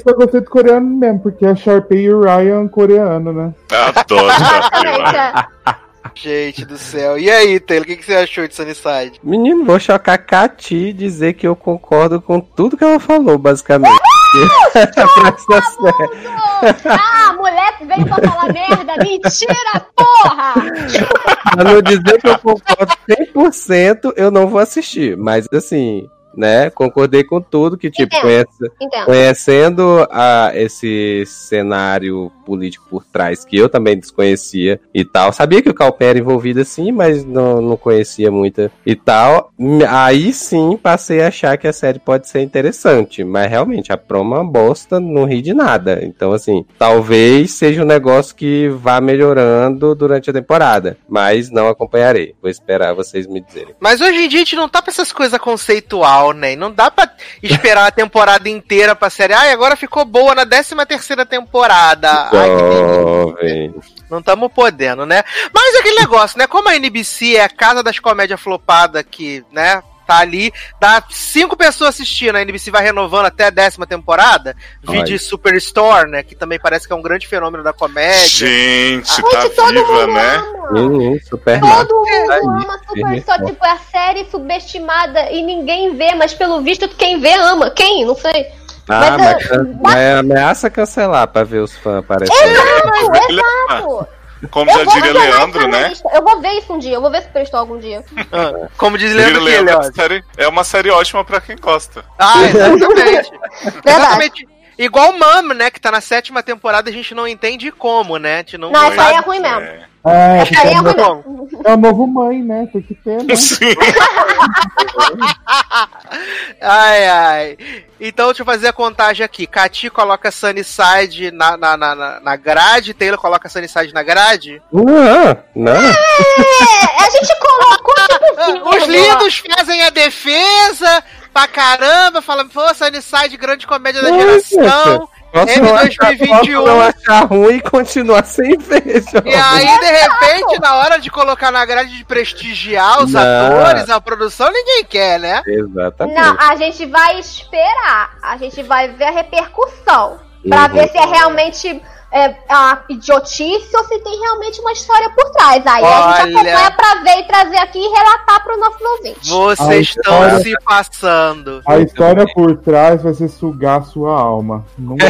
eu gostei do coreano mesmo, porque é Sharpay e o Ryan coreano, né? Adoro. É. Gente do céu. E aí, Taylor, o que, que você achou de Sunnyside? Menino, vou chocar Cati e dizer que eu concordo com tudo que ela falou, basicamente. Série. Ah, mulher veio pra falar merda. Mentira, porra! Pra não dizer que eu concordo 100%, eu não vou assistir. Mas assim, né? Concordei com tudo que, tipo, Entendo. conhece- Entendo. conhecendo a, esse cenário político por trás, que eu também desconhecia e tal. Sabia que o Calpé era envolvido assim, mas não, não conhecia muito e tal. Aí sim passei a achar que a série pode ser interessante. Mas realmente, a promo é uma bosta, não ri de nada. Então, assim, talvez seja um negócio que vá melhorando durante a temporada. Mas não acompanharei. Vou esperar vocês me dizerem. Mas hoje em dia a gente não tá pra essas coisas conceitual, né? E Não dá pra esperar a temporada inteira pra série. Ai, agora ficou boa na 13 terceira temporada. Ai, que. Não estamos podendo, né? Mas aquele negócio, né? Como a NBC é a casa das comédias flopadas que, né? Tá ali, dá cinco pessoas assistindo, a NBC vai renovando até a décima temporada. Vídeo. Superstore, né? Que também parece que é um grande fenômeno da comédia. Gente, Gente, tá todo viva, mundo né? ama. Super Todo mundo Aí, ama firme e Super Só, forte. tipo, é a série subestimada e ninguém vê, mas pelo visto quem vê ama. Quem? Não sei. Ah, Mas, mas, mas ameaça cancelar pra ver os fãs aparecerem. Exato, exato. Como Eu já diria Leandro, né? Eu vou ver isso um dia, eu vou ver Superstore algum dia. Ah, como diz Leandro que Leandro, é, série- é uma série ótima pra quem gosta. Ah, exatamente. Exatamente. Igual Mama, né? Que tá na sétima temporada, a gente não entende como, né? A gente não, Não, isso aí é ruim mesmo. É. É, Essa aí é é, o mesmo. novo- é o novo mãe, né? Tem que ter, né? Sim. Ai, ai. Então, deixa eu fazer a contagem aqui. Cati coloca Sunnyside na, na, na, na- grade, Taylor coloca Sunnyside na grade. Não, não. É, a gente colocou tipo. Os lindos fazem a defesa pra caramba, falam, pô, Sunnyside, grande comédia da Ai, geração. Posso M não, achar, 2021. posso não achar ruim e continuar sem ver, jovem. E aí, de repente, na hora de colocar na grade de prestigiar os Não. atores, a produção, ninguém quer, né? Exatamente. Não, a gente vai esperar. A gente vai ver a repercussão. Pra Uhum. ver se é realmente é, a idiotice ou se tem realmente uma história por trás. Aí a gente Olha. acompanha pra ver e trazer aqui e relatar pro nosso ouvinte. Vocês Ai, estão olha. se passando. A história por trás vai ser sugar a sua alma. Não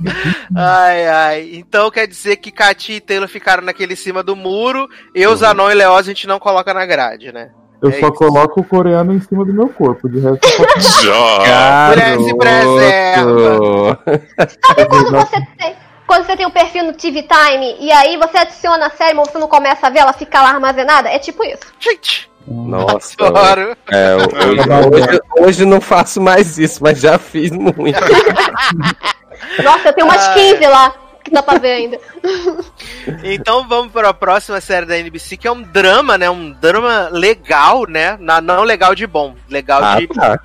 Ai, ai. Então quer dizer que Cati e Taylor ficaram naquele cima do muro. Eu, Zanon e Leoz, a gente não coloca na grade, né? Eu É só isso. coloco o coreano em cima do meu corpo. De resto, eu. Mulher se preserva. Sabe quando você tem. Quando você tem um perfil no TV Time e aí você adiciona a série, mas você não começa a ver, ela fica lá armazenada? É tipo isso. Gente, Nossa. Adoro. É, eu- hoje, hoje não faço mais isso, mas já fiz muito. Nossa, eu tenho umas Ah. 15 lá que dá pra ver ainda. Então vamos para a próxima série da NBC, que é um drama, né? Um drama legal, né? Não legal de bom, legal Ah, de tá.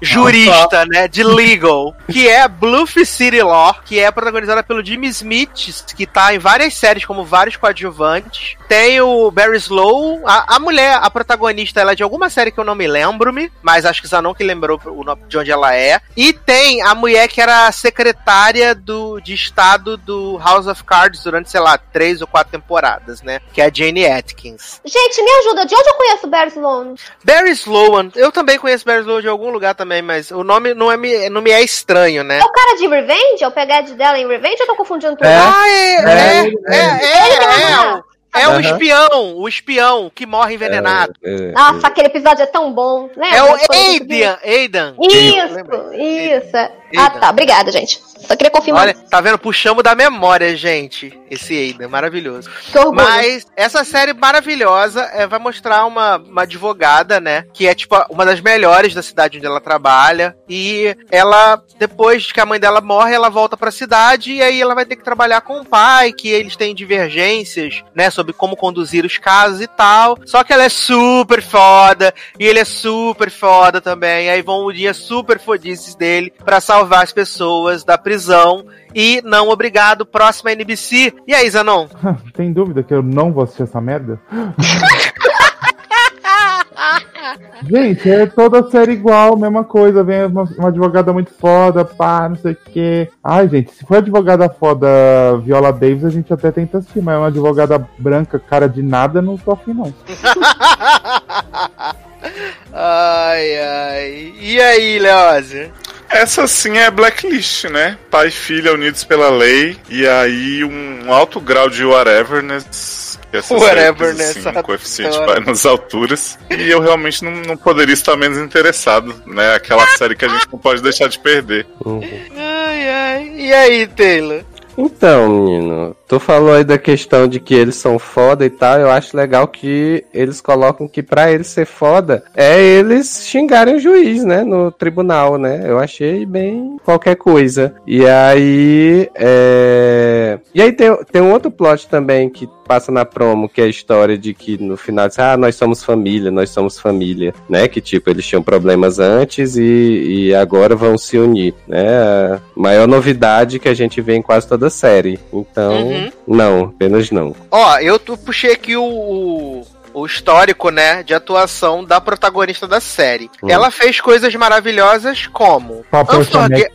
Jurista, né? De legal. Que é Bluff City Law, que é protagonizada pelo Jimmy Smith, que tá em várias séries como vários coadjuvantes. Tem o Barry Slow, a, a mulher, a protagonista, ela é de alguma série que eu não me lembro-me, mas acho que Zanon que lembrou o nome de onde ela é. E tem a mulher que era secretária do, de estado do House of Cards durante, sei lá, três ou quatro temporadas, né? Que é a Jane Atkins. Gente, me ajuda. De onde eu conheço o Barry Sloan? Barry Sloan, eu também conheço Barry Sloan de algum lugar também, mas o nome não, é, me- não me é estranho, né? É o cara de Revenge? É o pegadinha dela em Revenge ou eu tô confundindo tudo? Ah, é, é, é, é, é, é, o- é o espião, o espião que morre envenenado. Nossa, aquele episódio é tão bom, né? É o. Aidan, Aidan. Isso, isso. Ah, tá. Obrigada, gente. Só queria confirmar. Olha, tá vendo? Puxamos da memória, gente. Esse Aidan, maravilhoso. Que orgulho. Mas essa série maravilhosa é, vai mostrar uma, uma advogada, né? Que é, tipo, uma das melhores da cidade onde ela trabalha. E ela, depois que a mãe dela morre, ela volta pra cidade. E aí ela vai ter que trabalhar com o pai, que eles têm divergências, né? Sobre como conduzir os casos e tal. Só que ela é super foda. E ele é super foda também. Aí vão o dia super fodices dele pra salvar as pessoas da prisão. E não obrigado, próxima NBC. E aí, Zanon? Tem dúvida que eu não vou assistir essa merda? Gente, é toda série igual, mesma coisa. Vem uma, uma advogada muito foda, pá, não sei o quê. Ai, gente, se for advogada foda Viola Davis, a gente até tenta assistir, mas é uma advogada branca, cara de nada, não tô afim, não. Ai, ai. E aí, Leózio? Essa sim é blacklist, né? Pai e filha unidos pela lei, e aí um alto grau de whateverness. que essa série Whateverness, precisa, assim, um coeficiente vai nas alturas. E eu realmente não, não poderia estar menos interessado, né? Aquela série que a gente não pode deixar de perder. Ai, ai. E aí, Taylor? Então, menino, tu falou aí da questão de que eles são foda e tal. Eu acho legal que eles colocam que pra eles ser foda é eles xingarem o juiz, né? No tribunal, né? Eu achei bem qualquer coisa. E aí. É... E aí tem, tem um outro plot também que passa na promo, que é a história de que no final diz, ah, nós somos família, nós somos família, né? Que tipo, eles tinham problemas antes e, e agora vão se unir, né? A maior novidade que a gente vê em quase toda a série. Então, Uhum. Não, apenas não. Ó, eu tu- puxei aqui o, o, o histórico, né, de atuação da protagonista da série. Hum. Ela fez coisas maravilhosas como Unforge-.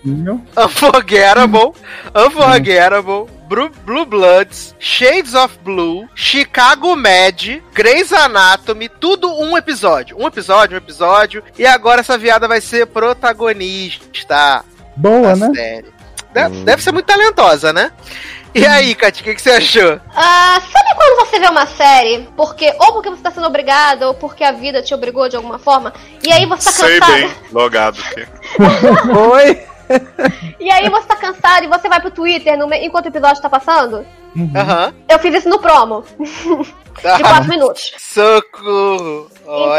Unforgettable, Unforgettable, Blue, Blue Bloods, Shades of Blue, Chicago Med, Grey's Anatomy, tudo um episódio. Um episódio, um episódio. E agora essa viada vai ser protagonista Boa, da né? série. Deve, deve ser muito talentosa, né? E aí, Kati, o que, que você achou? Ah, sabe quando você vê uma série, porque ou porque você tá sendo obrigado, ou porque a vida te obrigou de alguma forma, e aí você tá Sei cansado. bem, logado aqui. Oi? E aí você tá cansado e você vai pro Twitter no me- enquanto o episódio tá passando? Aham. Eu fiz isso no promo. de 4 minutos. Socorro! Olha,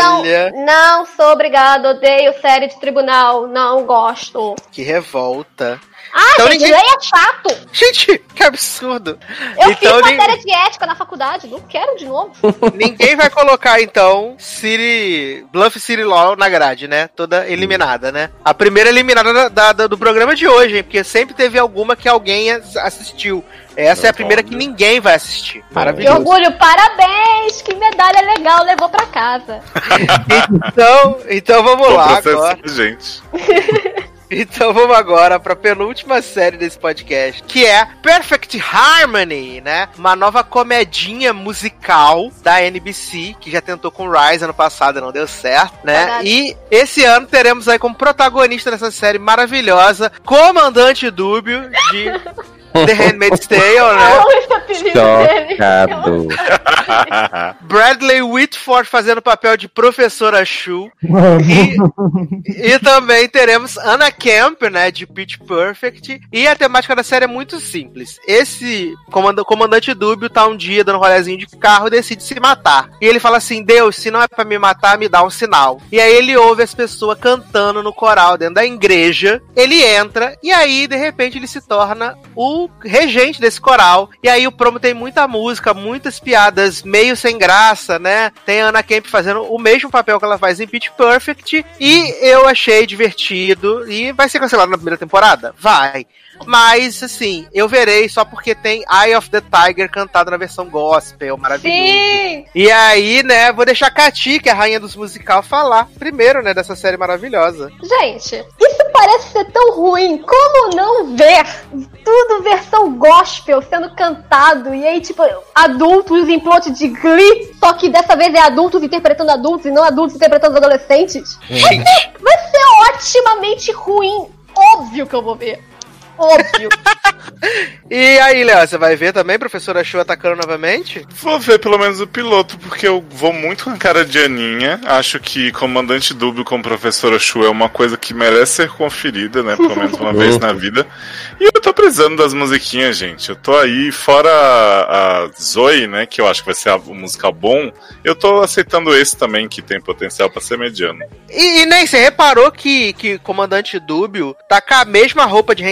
Então, não sou obrigado, odeio série de tribunal, não gosto. que revolta. Ah, Então gente, ninguém- lei é chato. Gente, que absurdo. Eu então fiz matéria de ética na faculdade, não quero de novo. ninguém vai colocar, então, City. Bluff City Law na grade, né? Toda eliminada, né? A primeira eliminada da- da- da- do programa de hoje, hein? Porque sempre teve alguma que alguém as- assistiu. Essa é a primeira que ninguém vai assistir. Que Maravilhoso. orgulho, parabéns! Que medalha legal levou pra casa. Então, então vamos lá agora. gente. Então vamos agora pra penúltima série desse podcast, que é Perfect Harmony, né? Uma nova comedinha musical da NBC, que já tentou com Rise ano passado e não deu certo, né? Verdade. E esse ano teremos aí como protagonista dessa série maravilhosa, Comandante Dúbio, de The Handmaid's Tale, né? Esse apelido. Chocado. Bradley Whitford fazendo o papel de professora Shu. Mano. E também teremos Anna Camp, né, de Pitch Perfect. E a temática da série é muito simples. Esse comanda- comandante Dúbio tá um dia dando um rolezinho de carro e decide se matar. E ele fala assim: Deus, se não é pra me matar, me dá um sinal. E aí ele ouve as pessoas cantando no coral dentro da igreja. Ele entra e aí, de repente, ele se torna o regente desse coral. E aí o promo tem muita música, muitas piadas meio sem graça, né? Tem a Anna Camp fazendo o mesmo papel que ela faz em Pitch Perfect. E eu achei divertido. E vai ser cancelado na primeira temporada? Vai. Mas, assim, eu verei só porque tem Eye of the Tiger cantado na versão gospel, maravilhoso. Sim! E aí, né, vou deixar a Kati, que é a rainha dos musical, falar primeiro, né, dessa série maravilhosa. Gente, parece ser tão ruim. Como não ver tudo versão gospel sendo cantado? E aí, tipo, adultos em plot de Glee, só que dessa vez é adultos interpretando adultos e não adultos interpretando adolescentes? Vai ser, vai ser otimamente ruim. Óbvio que eu vou ver. Óbvio. E aí, Léo, você vai ver também Professora Show atacando novamente? Vou ver pelo menos o piloto, porque eu vou muito com a cara de Aninha. Acho que Comandante Dúbio com Professora Shu é uma coisa que merece ser conferida, né? Pelo menos uma vez na vida. E eu tô precisando das musiquinhas, gente. Eu tô aí, fora a, a Zoe, né? Que eu acho que vai ser a- o musical bom. Eu tô aceitando esse também, que tem potencial pra ser mediano. E, e nem você reparou que, que Comandante Dúbio tá com a mesma roupa de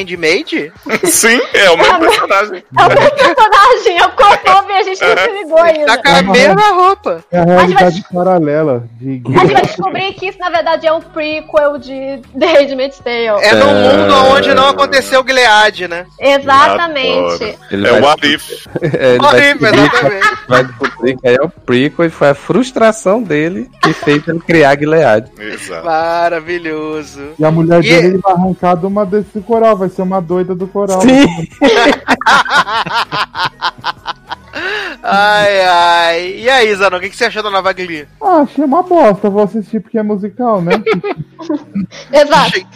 Handmaid? Sim, é o mesmo personagem. É o meu personagem, é o crossover e a gente não se ligou ainda. Tá com a mesma roupa. É a realidade paralela de A gente vai descobrir que isso, na verdade, é um prequel de The Handmaid's Tale. É no mundo onde não aconteceu o Gilead, né? Exatamente. Ele É vai o What If. É, Horrível, descobrir- exatamente. vai descobrir que aí é o prequel e foi a frustração dele que fez ele criar Gilead. Exato. Maravilhoso. E a mulher E- dele ele vai arrancar de uma desse coral, vai ser uma doida do coral. Sim. Ai, ai. E aí, Zanon, o que, que você achou da nova Glee? Ah, achei uma bosta, vou assistir porque é musical, né? Exato.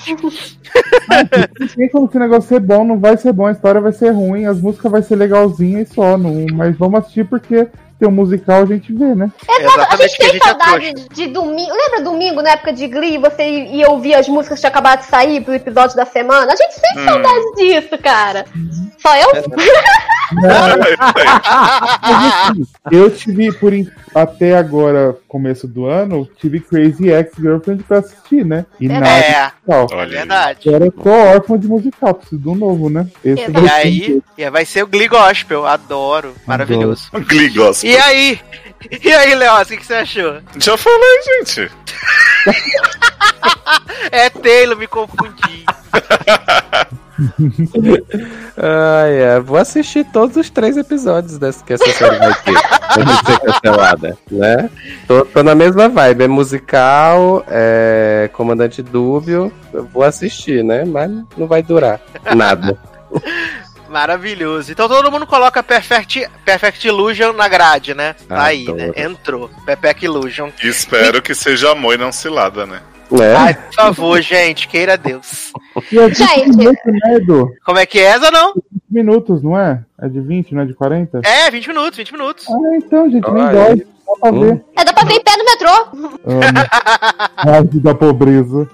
Ninguém falou que o negócio ser bom, não vai ser bom, a história vai ser ruim, as músicas vai ser legalzinha e só, não, mas vamos assistir porque tem um musical a gente vê, né? Exato. A gente tem é saudade de domingo. Lembra domingo, na época de Glee, você ia ouvir as músicas que tinham acabado de sair pro episódio da semana? A gente sente Hum. saudade disso, cara. Só eu? Assim, eu tive, por até agora, começo do ano, tive Crazy Ex-Girlfriend pra assistir, né? E nada É, musical. Olha aí. verdade. Agora eu tô órfão de musical, preciso de um novo, né? Esse vai E ser aí, e vai ser o Glee Gospel. Adoro. Maravilhoso. Glee Gospel. E aí? E aí, Leoz, o que, que você achou? Já falei, gente. É Taylor, me confundi. Ai, é, vou assistir todos os três episódios dessa que essa série vai ter. Vai ser cancelada, né? Tô, tô na mesma vibe, é musical, é Comandante Dúbio, eu vou assistir, né? Mas não vai durar nada. Maravilhoso. Então todo mundo coloca Perfect, Perfect Illusion na grade, né? Tá aí, né? Entrou. Perfect Illusion. Espero que seja amor e não cilada, né? Né? Ai, por favor, gente, queira Deus. É 20 Gente. né? Como é que é, Zanon? 20 minutos, não é? É de 20, não é de 40? É, 20 minutos, 20 minutos. Ah, então, gente, nem Ai. dói. Dá pra Hum. ver. É, dá pra ver em pé no metrô. Amo. Arte da pobreza.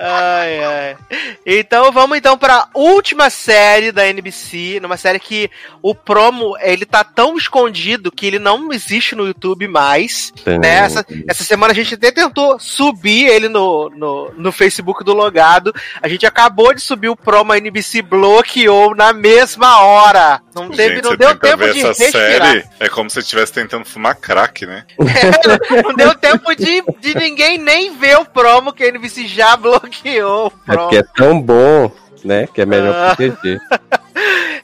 Ai, ai. Então vamos então pra última série da NBC, numa série que o promo, ele tá tão escondido que ele não existe no YouTube mais. Né? Essa, essa semana a gente até tentou subir ele no, no, no Facebook do Logado. A gente acabou de subir o promo, a NBC bloqueou na mesma hora. Não, teve, gente, não deu tempo de essa respirar. série. É como se estivesse tentando fumar crack, né? não deu tempo de, de ninguém nem ver o promo que a NBC já bloqueou. O É porque é tão bom, né? Que é melhor Ah. proteger.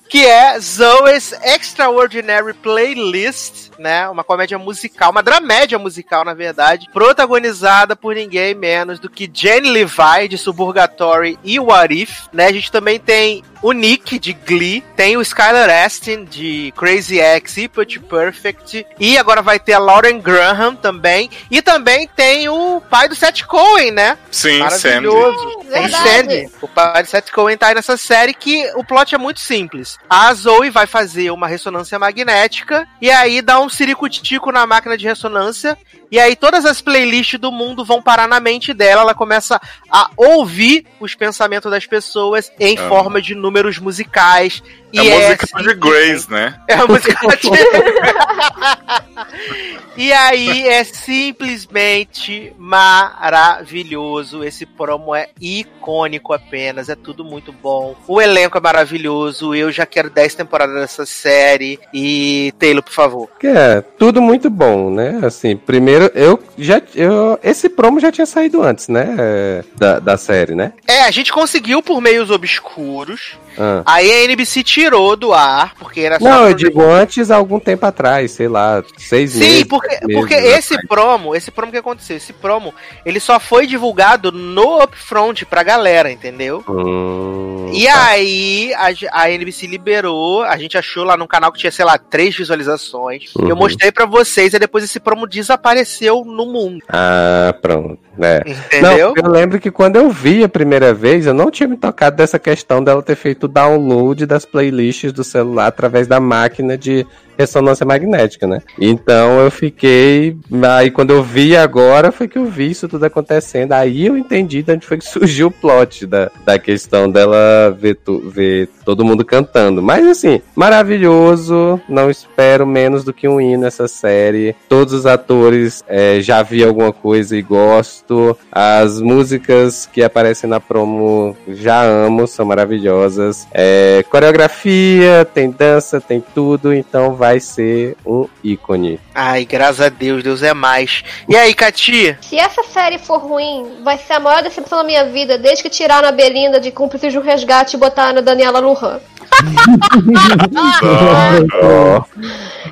que é Zoe's Extraordinary Playlist, né? Uma comédia musical, uma dramédia musical, na verdade, protagonizada por ninguém menos do que Jenny Levi, de Suburgatory e What If, né? A gente também tem o Nick, de Glee, tem o Skylar Astin, de Crazy Ex e Put Perfect, e agora vai ter a Lauren Graham também, e também tem o pai do Seth Cohen, né? Sim, Maravilhoso. Sandy. Verdade. Sandy. O pai do Seth Cohen tá aí nessa série que o plot é muito simples. A Zoe vai fazer uma ressonância magnética e aí dá um ciricutico na máquina de ressonância e aí todas as playlists do mundo vão parar na mente dela. Ela começa a ouvir os pensamentos das pessoas em Ah. forma de números musicais. É e a música de Grace, né? é a música de... E aí é simplesmente maravilhoso. Esse promo é icônico apenas, é tudo muito bom. O elenco é maravilhoso. Eu já quero 10 temporadas dessa série. E Taylor, por favor. Que é tudo muito bom, né? Assim, primeiro, eu já. Eu, esse promo já tinha saído antes, né? é, Da, da série, né? É, a gente conseguiu por meios obscuros. Ah. Aí a NBC tirou do ar, porque era só. Não, eu digo antes, algum tempo atrás, sei lá, seis Sim, meses. porque, sete meses porque atrás. esse promo, esse promo que aconteceu, esse promo, ele só foi divulgado no upfront pra galera, entendeu? Hum, E tá. aí a, a NBC liberou, a gente achou lá no canal que tinha, sei lá, três visualizações. Uhum. Eu mostrei pra vocês e depois esse promo desapareceu no mundo. Ah, pronto. É. Entendeu? Não, eu lembro que quando eu vi a primeira vez, eu não tinha me tocado dessa questão dela ter feito o download das playlists do celular através da máquina de ressonância magnética, né? Então eu fiquei. Aí quando eu vi agora, foi que eu vi isso tudo acontecendo. Aí eu entendi de onde foi que surgiu o plot da, da questão dela ver, tu- ver todo mundo cantando. Mas assim, maravilhoso. Não espero menos do que um hino essa série. Todos os atores é, já vi alguma coisa e gosto. As músicas que aparecem na promo já amo, são maravilhosas. É, coreografia, tem dança, tem tudo. Então vai ser um ícone. Ai, graças a Deus, Deus é mais. E aí, Cati? Se essa série for ruim, vai ser a maior decepção da minha vida, desde que tiraram a Belinda de cúmplices do resgate e botaram a Daniela Lujan.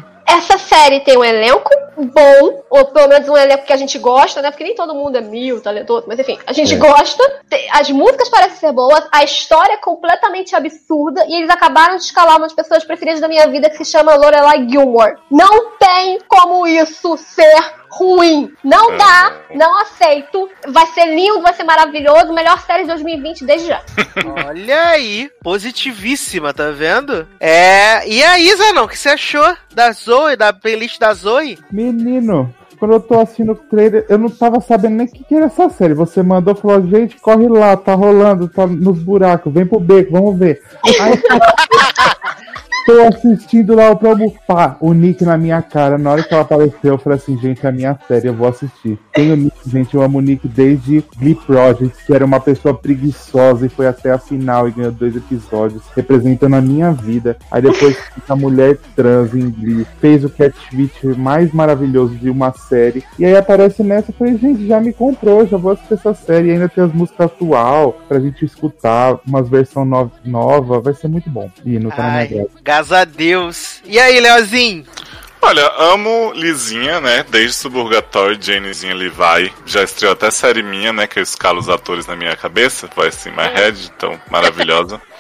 Essa série tem um elenco bom, ou pelo menos um elenco que a gente gosta, né? Porque nem todo mundo é mil talentoso, mas enfim, a gente É. gosta. As músicas parecem ser boas, a história é completamente absurda e eles acabaram de escalar uma das pessoas preferidas da minha vida que se chama Lorelai Gilmore. Não tem como isso ser ruim. Não dá, não aceito. Vai ser lindo, vai ser maravilhoso. Melhor série de 2020 desde já. Olha aí, positivíssima, tá vendo? É. E aí, Zanão, o que você achou da Zoe, da playlist da Zoe? Menino, quando eu tô assistindo o trailer, eu não tava sabendo nem o que, que era essa série. Você mandou, falou, gente, corre lá, tá rolando, tá nos buracos, vem pro beco, vamos ver. Aí, tô assistindo lá o pá, o Nick na minha cara. Na hora que ela apareceu, eu falei assim, gente, é a minha série, eu vou assistir. Tem o Nick, gente, eu amo o Nick desde Glee Project, que era uma pessoa preguiçosa e foi até a final e ganhou dois episódios, representando a minha vida. Aí depois a mulher trans em Glee fez o catfish mais maravilhoso de uma série. E aí aparece nessa, eu falei, gente, já me comprou, já vou assistir essa série. E ainda tem as músicas atual pra gente escutar, umas versão no nova, vai ser muito bom. E não tá na minha Ai. Graças a Deus. E aí, Leozinho? Olha, amo Lizinha, né? Desde Suburgatório, Janezinha Levi. Já estreou até série minha, né? Que eu escalo os atores na minha cabeça. Vai assim, My Head, então, maravilhosa.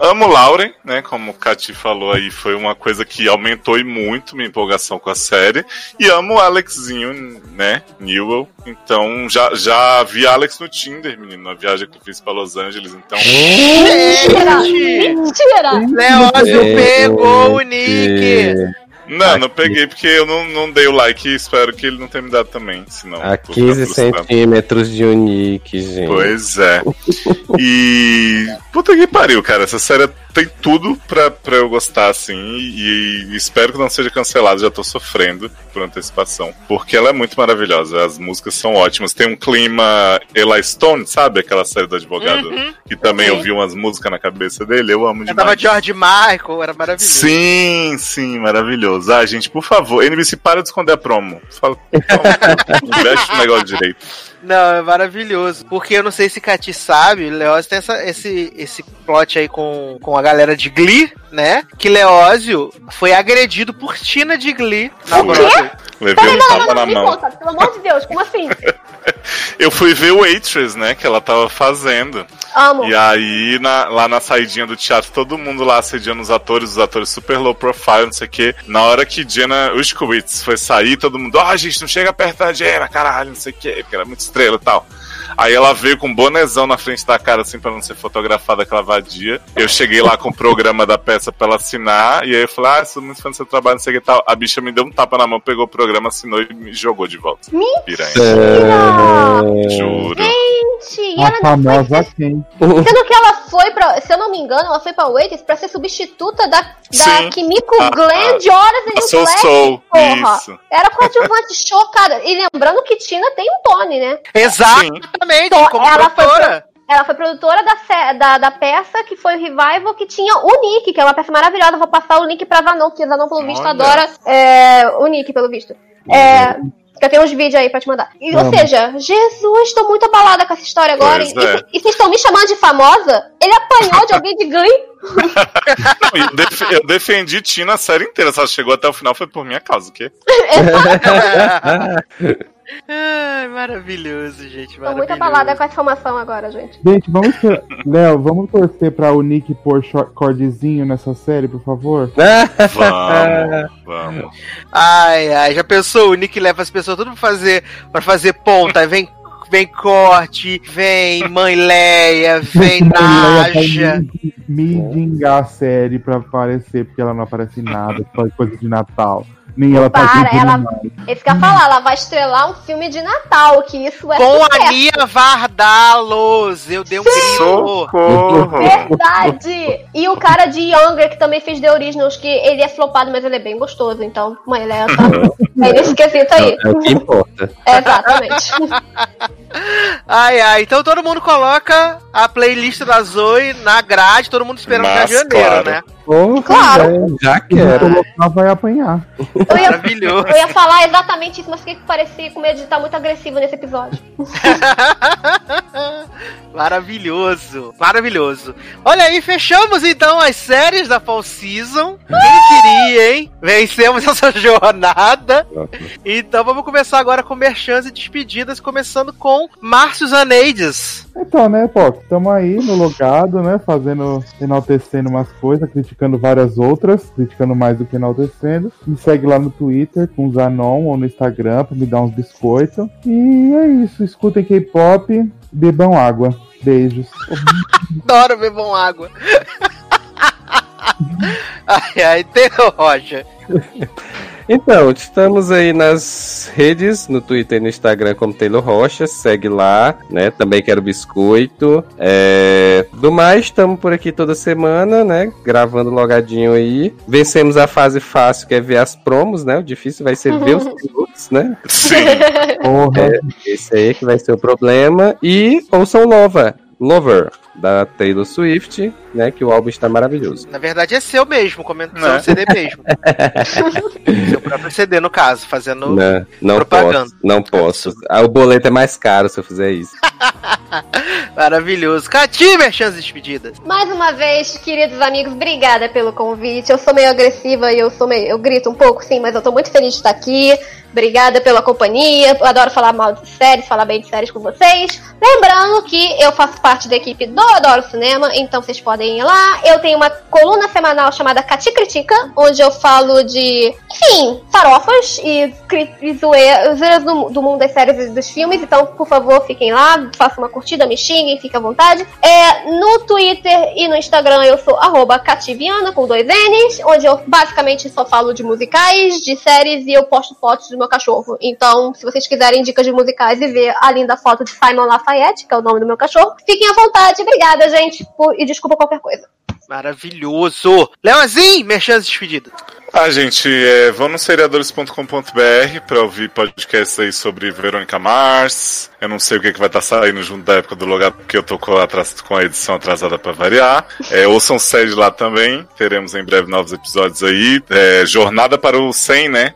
Amo Lauren, né? Como o Kati falou aí, foi uma coisa que aumentou e muito minha empolgação com a série. E amo o Alexzinho, né? Newell. Então, já, já vi Alex no Tinder, menino, na viagem que eu fiz pra Los Angeles. Então, Mentira! Mentira! Leózio Gente. pegou o Nick! Não, não peguei porque eu não, não dei o like e espero que ele não tenha me dado também. Senão, A vou ficar 15 frustrado. centímetros de Unique, gente. Pois é. E. Puta que pariu, cara. Essa série tem tudo pra, pra eu gostar, assim. E, e espero que não seja cancelada. Já tô sofrendo por antecipação. Porque ela é muito maravilhosa. As músicas são ótimas. Tem um clima Eli Stone, sabe? Aquela série do advogado. Uhum. Que também Sim. eu vi umas músicas na cabeça dele. Eu amo Eu tava demais. George Michael, era maravilhoso. Sim, sim, maravilhoso. Ah, gente, por favor, NBC, para de esconder a promo. Fala, não, investe no negócio direito. Não, é maravilhoso. Porque eu não sei se Cati sabe, o Leoz tem essa, esse, esse plot aí com, com a galera de Glee, né? Que Leózio foi agredido por Tina de Glee na O quê? Broadway. Levei um não, não, tapa não, na me mão. conta, pelo amor de Deus, como assim? Eu fui ver o Waitress, né? Que ela tava fazendo. Amo. E aí, na- lá na saidinha do teatro, todo mundo lá assediando os atores, os atores super low profile, não sei o quê. Na hora que Jenna Ushkowitz foi sair, todo mundo, ah, gente, não chega perto da Jenna, caralho, não sei o quê, porque era muito estrela e tal. Aí ela veio com um bonezão na frente da cara, assim, pra não ser fotografada aquela vadia. Eu cheguei lá com o programa da peça pra ela assinar, e aí eu falei, ah, sou muito fã do seu trabalho, não sei o que e tal. A bicha me deu um tapa na mão, pegou o programa, assinou e me jogou de volta. Piranha. Juro. Gente, e A ela não foi famosa quem? Sendo que ela foi pra. Se eu não me engano, ela foi pra Waitress pra ser substituta da, da Sim. Kimiko Ah, Glenn ah. de Horas em A um Soul Flash, Soul, porra. isso. Era coadjuvante chocada. E lembrando que Tina tem um Tony, né? Exatamente, como ela foi, produtora. pro- ela foi produtora da, da, da peça que foi o Revival, que tinha o Nick, que é uma peça maravilhosa. Vou passar o link pra Vanon, porque Vanon, pelo visto, Olha. adora é, o Nick, pelo visto. É, que eu tenho uns vídeos aí pra te mandar. E, ou seja, Jesus, tô muito abalada com essa história agora. Pois E, é. vocês estão me chamando de famosa? Ele apanhou de alguém de Glee? Não, eu, def- eu defendi Tina a série inteira. Se ela chegou até o final, foi por minha causa, o quê? Ai, maravilhoso, gente. Tô muito maravilhoso. abalada com essa informação agora, gente. Gente, vamos ter... Léo, vamos torcer pra o Nick pôr short- cordezinho nessa série, por favor? Vamos, vamos. Ai, ai, já pensou? O Nick leva as pessoas tudo pra fazer, pra fazer ponta. Aí Vem, vem corte, vem mãe Leia, vem Naja. Me dingar a série pra aparecer, porque ela não aparece em nada, só coisa de Natal. Nem ela tá Para, junto ela. demais. Esse que eu falar, ela vai estrelar um filme de Natal, que isso é Com a sucesso. Nia Vardalos. Eu dei um grito. Socorro! Verdade! E o cara de Younger, que também fez The Originals, que ele é flopado, mas ele é bem gostoso. Então, mãe, ele é, tá... é nesse quesito aí. É o que importa. Exatamente. Ai, ai. Então todo mundo coloca a playlist da Zoe na grade, todo mundo esperando até Mas, janeiro, claro. né? Porra, Claro. já não quero. colocar, vai apanhar. Eu ia, Maravilhoso. eu ia falar exatamente isso, mas fiquei que parecia com medo de estar muito agressivo nesse episódio. Maravilhoso, maravilhoso. Olha aí, fechamos então as séries da Fall Season. Quem diria, hein? Vencemos essa jornada. Então vamos começar agora com merchans e despedidas, começando com Márcio Zaneides. Então, né, pô, estamos aí no logado, né, fazendo, enaltecendo umas coisas, criticando várias outras, criticando mais do que enaltecendo. Me segue lá no Twitter com o Zanon ou no Instagram pra me dar uns biscoitos. E é isso, escutem K-pop, bebam água. Beijos. Adoro bebam água. ai, ai, Taylor Rocha. Então, estamos aí nas redes, no Twitter e no Instagram como Taylor Rocha, segue lá, né? Também quero biscoito. É... Do mais, estamos por aqui toda semana, né? Gravando logadinho aí. Vencemos a fase fácil, que é ver as promos, né? O difícil vai ser ver os pilotos, né? Sim. Porra. É, esse aí que vai ser o problema. E ouçam Lova, Lover, da Taylor Swift, né? Que o álbum está maravilhoso. Na verdade é seu mesmo, comentando seu CD mesmo. seu próprio CD, no caso, fazendo. Não, não propaganda. posso, não posso. Ah, o boleto é mais caro se eu fizer isso. Maravilhoso. Cati, e despedidas. Mais uma vez, queridos amigos, obrigada pelo convite. Eu sou meio agressiva e eu sou meio. Eu grito um pouco, sim, mas eu tô muito feliz de estar aqui. Obrigada pela companhia. Eu adoro falar mal de séries, falar bem de séries com vocês. Lembrando que eu faço parte da equipe do Adoro Cinema, então vocês podem ir lá. Eu tenho uma coluna semanal chamada Cati Critica, onde eu falo de, enfim, farofas e, e zoe- zoeiras do, do mundo das séries e dos filmes. Então, por favor, fiquem lá, façam uma curtida, me xinguem, fiquem à vontade. É, no Twitter e no Instagram eu sou Cativiana, com dois N's, onde eu basicamente só falo de musicais, de séries e eu posto fotos do meu cachorro. Então, se vocês quiserem dicas de musicais e ver a linda foto de Simon Lafayette, que é o nome do meu cachorro, fiquem à vontade. Obrigada, gente, por- e desculpa qualquer coisa. Maravilhoso. Leozinho, merchans e despedidas. Ah, gente, é, vão no seriadores.com.br pra ouvir podcasts aí sobre Verônica Mars. Eu não sei o que, que vai estar saindo junto da época do logado, porque eu tô com a, atras- com a edição atrasada pra variar. É, ouçam sede lá também. Teremos em breve novos episódios aí. É, jornada para o 100, né?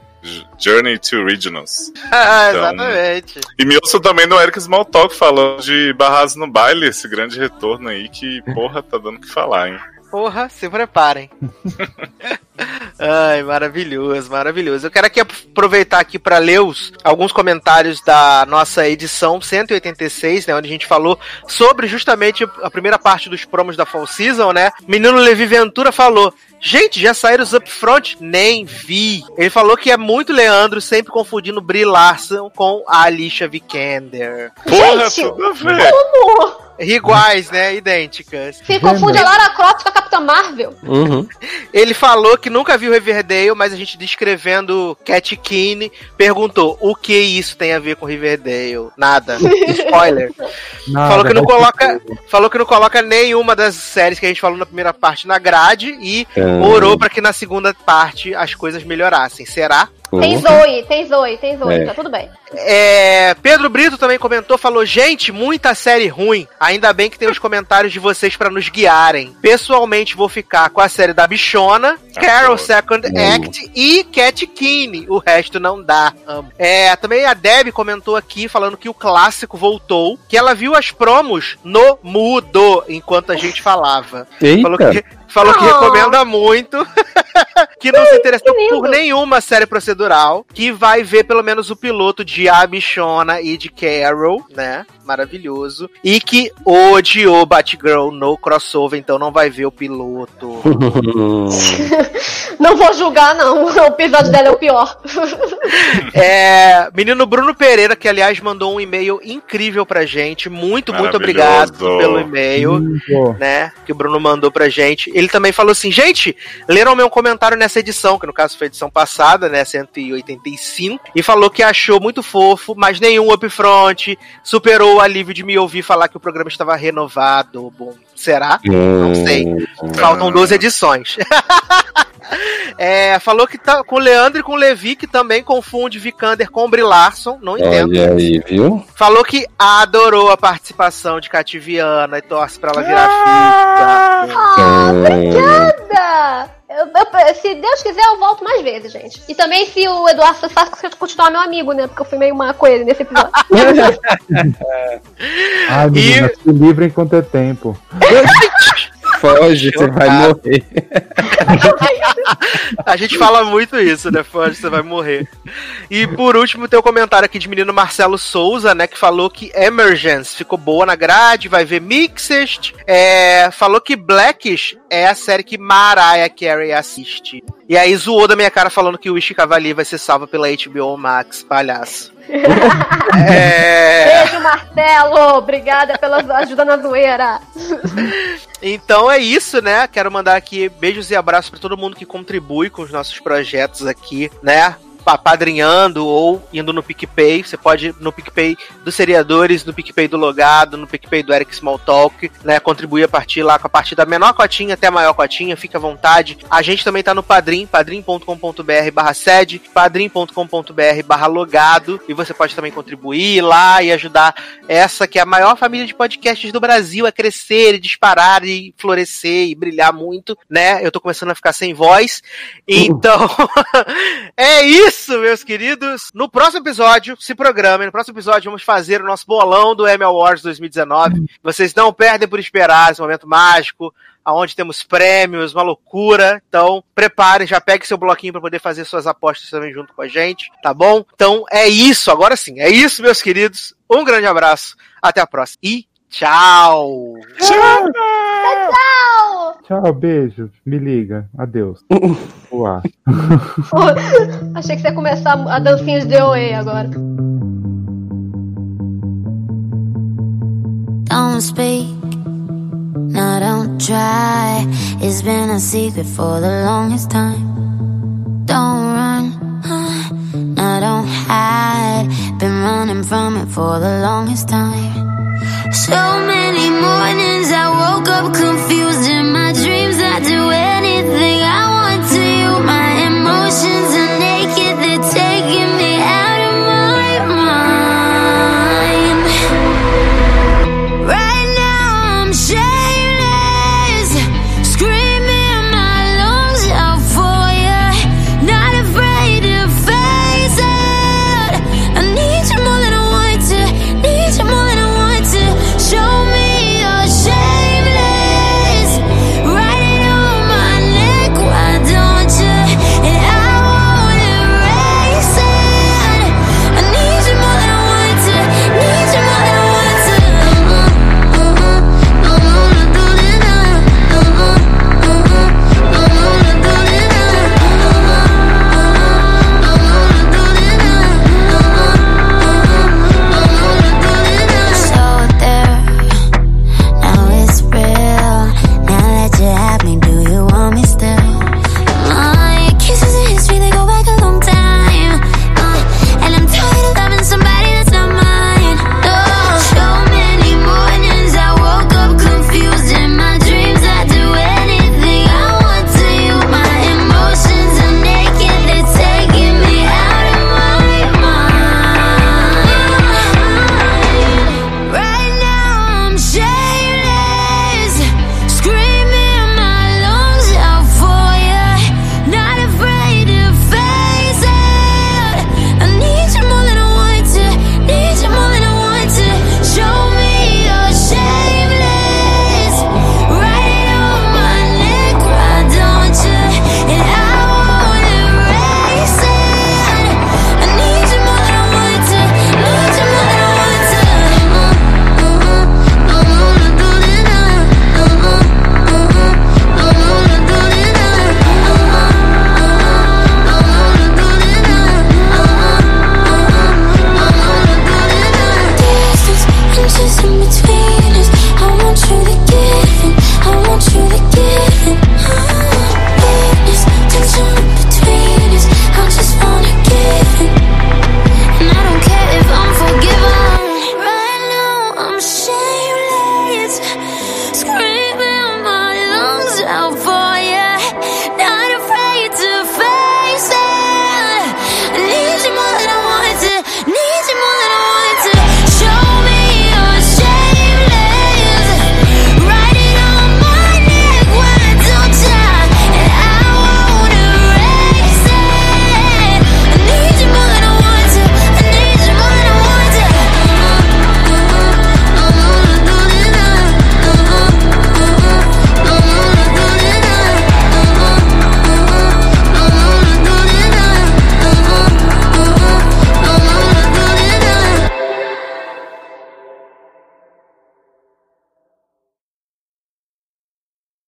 Journey to Originals. Ah, Então, exatamente. E me ouçam também no Eric Small Talk falando de Barras no Baile, esse grande retorno aí que, porra, tá dando o que falar, hein? Porra, se preparem. Ai, maravilhoso, maravilhoso. Eu quero aqui aproveitar aqui para ler os, alguns comentários da nossa edição 186, né, onde a gente falou sobre justamente a primeira parte dos promos da Fall Season, né? Menino Levi Ventura falou: Gente, já saíram os upfront? Nem vi. Ele falou que é muito Leandro, sempre confundindo Brie Larson com a Alicia Vikander. Porra, Gente, tudo a ver. Como? Iguais, né? Idênticas. Se confunde a Lara Croft com a Capitã Marvel. Uhum. Ele falou que nunca viu Riverdale, mas a gente descrevendo Cat Keane perguntou o que isso tem a ver com Riverdale. Nada. Spoiler. Nada, falou que não coloca, falou que não coloca nenhuma das séries que a gente falou na primeira parte na grade e Hum. orou pra que na segunda parte as coisas melhorassem. Será? Tem Zoe, tem Zoe, tem Zoe, É. tá tudo bem. É, Pedro Brito também comentou, falou: gente, muita série ruim. Ainda bem que tem os comentários de vocês pra nos guiarem. Pessoalmente, vou ficar com a série da Bichona, Carol Second Act e Cat Keane. O resto não dá. Amo. É, também a Deb comentou aqui falando que o clássico voltou, que ela viu as promos no mudo enquanto a gente falava. Eita. Falou que, falou que Ah. recomenda muito. que não se interessou que por nenhuma série procedural, que vai ver pelo menos o piloto de A Bichona e de Carol, né? Maravilhoso. E que odiou Batgirl no crossover, então não vai ver o piloto. Não vou julgar, não. O episódio dela é o pior. É, menino Bruno Pereira, que aliás mandou um e-mail incrível pra gente. Muito, muito obrigado pelo e-mail. Né, que o Bruno mandou pra gente. Ele também falou assim, gente, leram meu comentário nessa edição, que no caso foi a edição passada, né, 185, e falou que achou muito fofo, mas nenhum upfront superou o alívio de me ouvir falar que o programa estava renovado. Bom, será? Não sei. Faltam 12 edições. É, falou que tá com o Leandro e com o Levi, que também confunde Vikander com Brie Larson, não entendo. Olha aí, viu? Falou que adorou a participação de Cativiana e torce pra ela virar. Ah, Hum. obrigada! Eu- eu- se Deus quiser, eu volto mais vezes, gente. E também se o Eduardo Sassasco continuar meu amigo, né? Porque eu fui meio má com ele nesse episódio. Ai, menina, se livre enquanto é tempo. Foge, você vai morrer. A gente fala muito isso, né? Foge, você vai morrer. E por último, tem o comentário aqui de menino Marcelo Souza, né? Que falou que Emergence ficou boa na grade, vai ver Mixed. É, falou que Blackish é a série que Mariah Carey assiste. E aí zoou da minha cara falando que o Wish Cavalier vai ser salva pela HBO Max, palhaço. É... Beijo, Marcelo! Obrigada pela ajuda na zoeira. Então é isso, né? Quero mandar aqui beijos e abraços pra todo mundo que contribui com os nossos projetos aqui, né? Apadrinhando ou indo no PicPay. Você pode ir no PicPay dos seriadores, no PicPay do Logado, no PicPay do Eric Smalltalk, né? Contribuir a partir lá com a partir da menor cotinha até a maior cotinha, fica à vontade. A gente também tá no Padrim, padrim.com.br barra sede, padrim.com.br barra logado, e você pode também contribuir lá e ajudar essa que é a maior família de podcasts do Brasil a crescer e disparar e florescer e brilhar muito, né? Eu tô começando a ficar sem voz. Então, é isso, meus queridos. No próximo episódio, se programem, no próximo episódio vamos fazer o nosso bolão do Emmy Awards 2019. Vocês não perdem por esperar esse momento mágico, aonde temos prêmios, uma loucura. Então, preparem, já pegue seu bloquinho para poder fazer suas apostas também junto com a gente, tá bom? Então, é isso, agora sim. É isso, meus queridos. Um grande abraço, até a próxima e tchau. Tchau! Tchau, beijo. Me liga. Adeus. Uá. Achei que você ia começar a dancinha de DOA agora. Don't speak, no, don't try. It's been a secret for the longest time. Don't run, huh, no, don't hide. Been running from it for the longest time. So many mornings I woke up confused.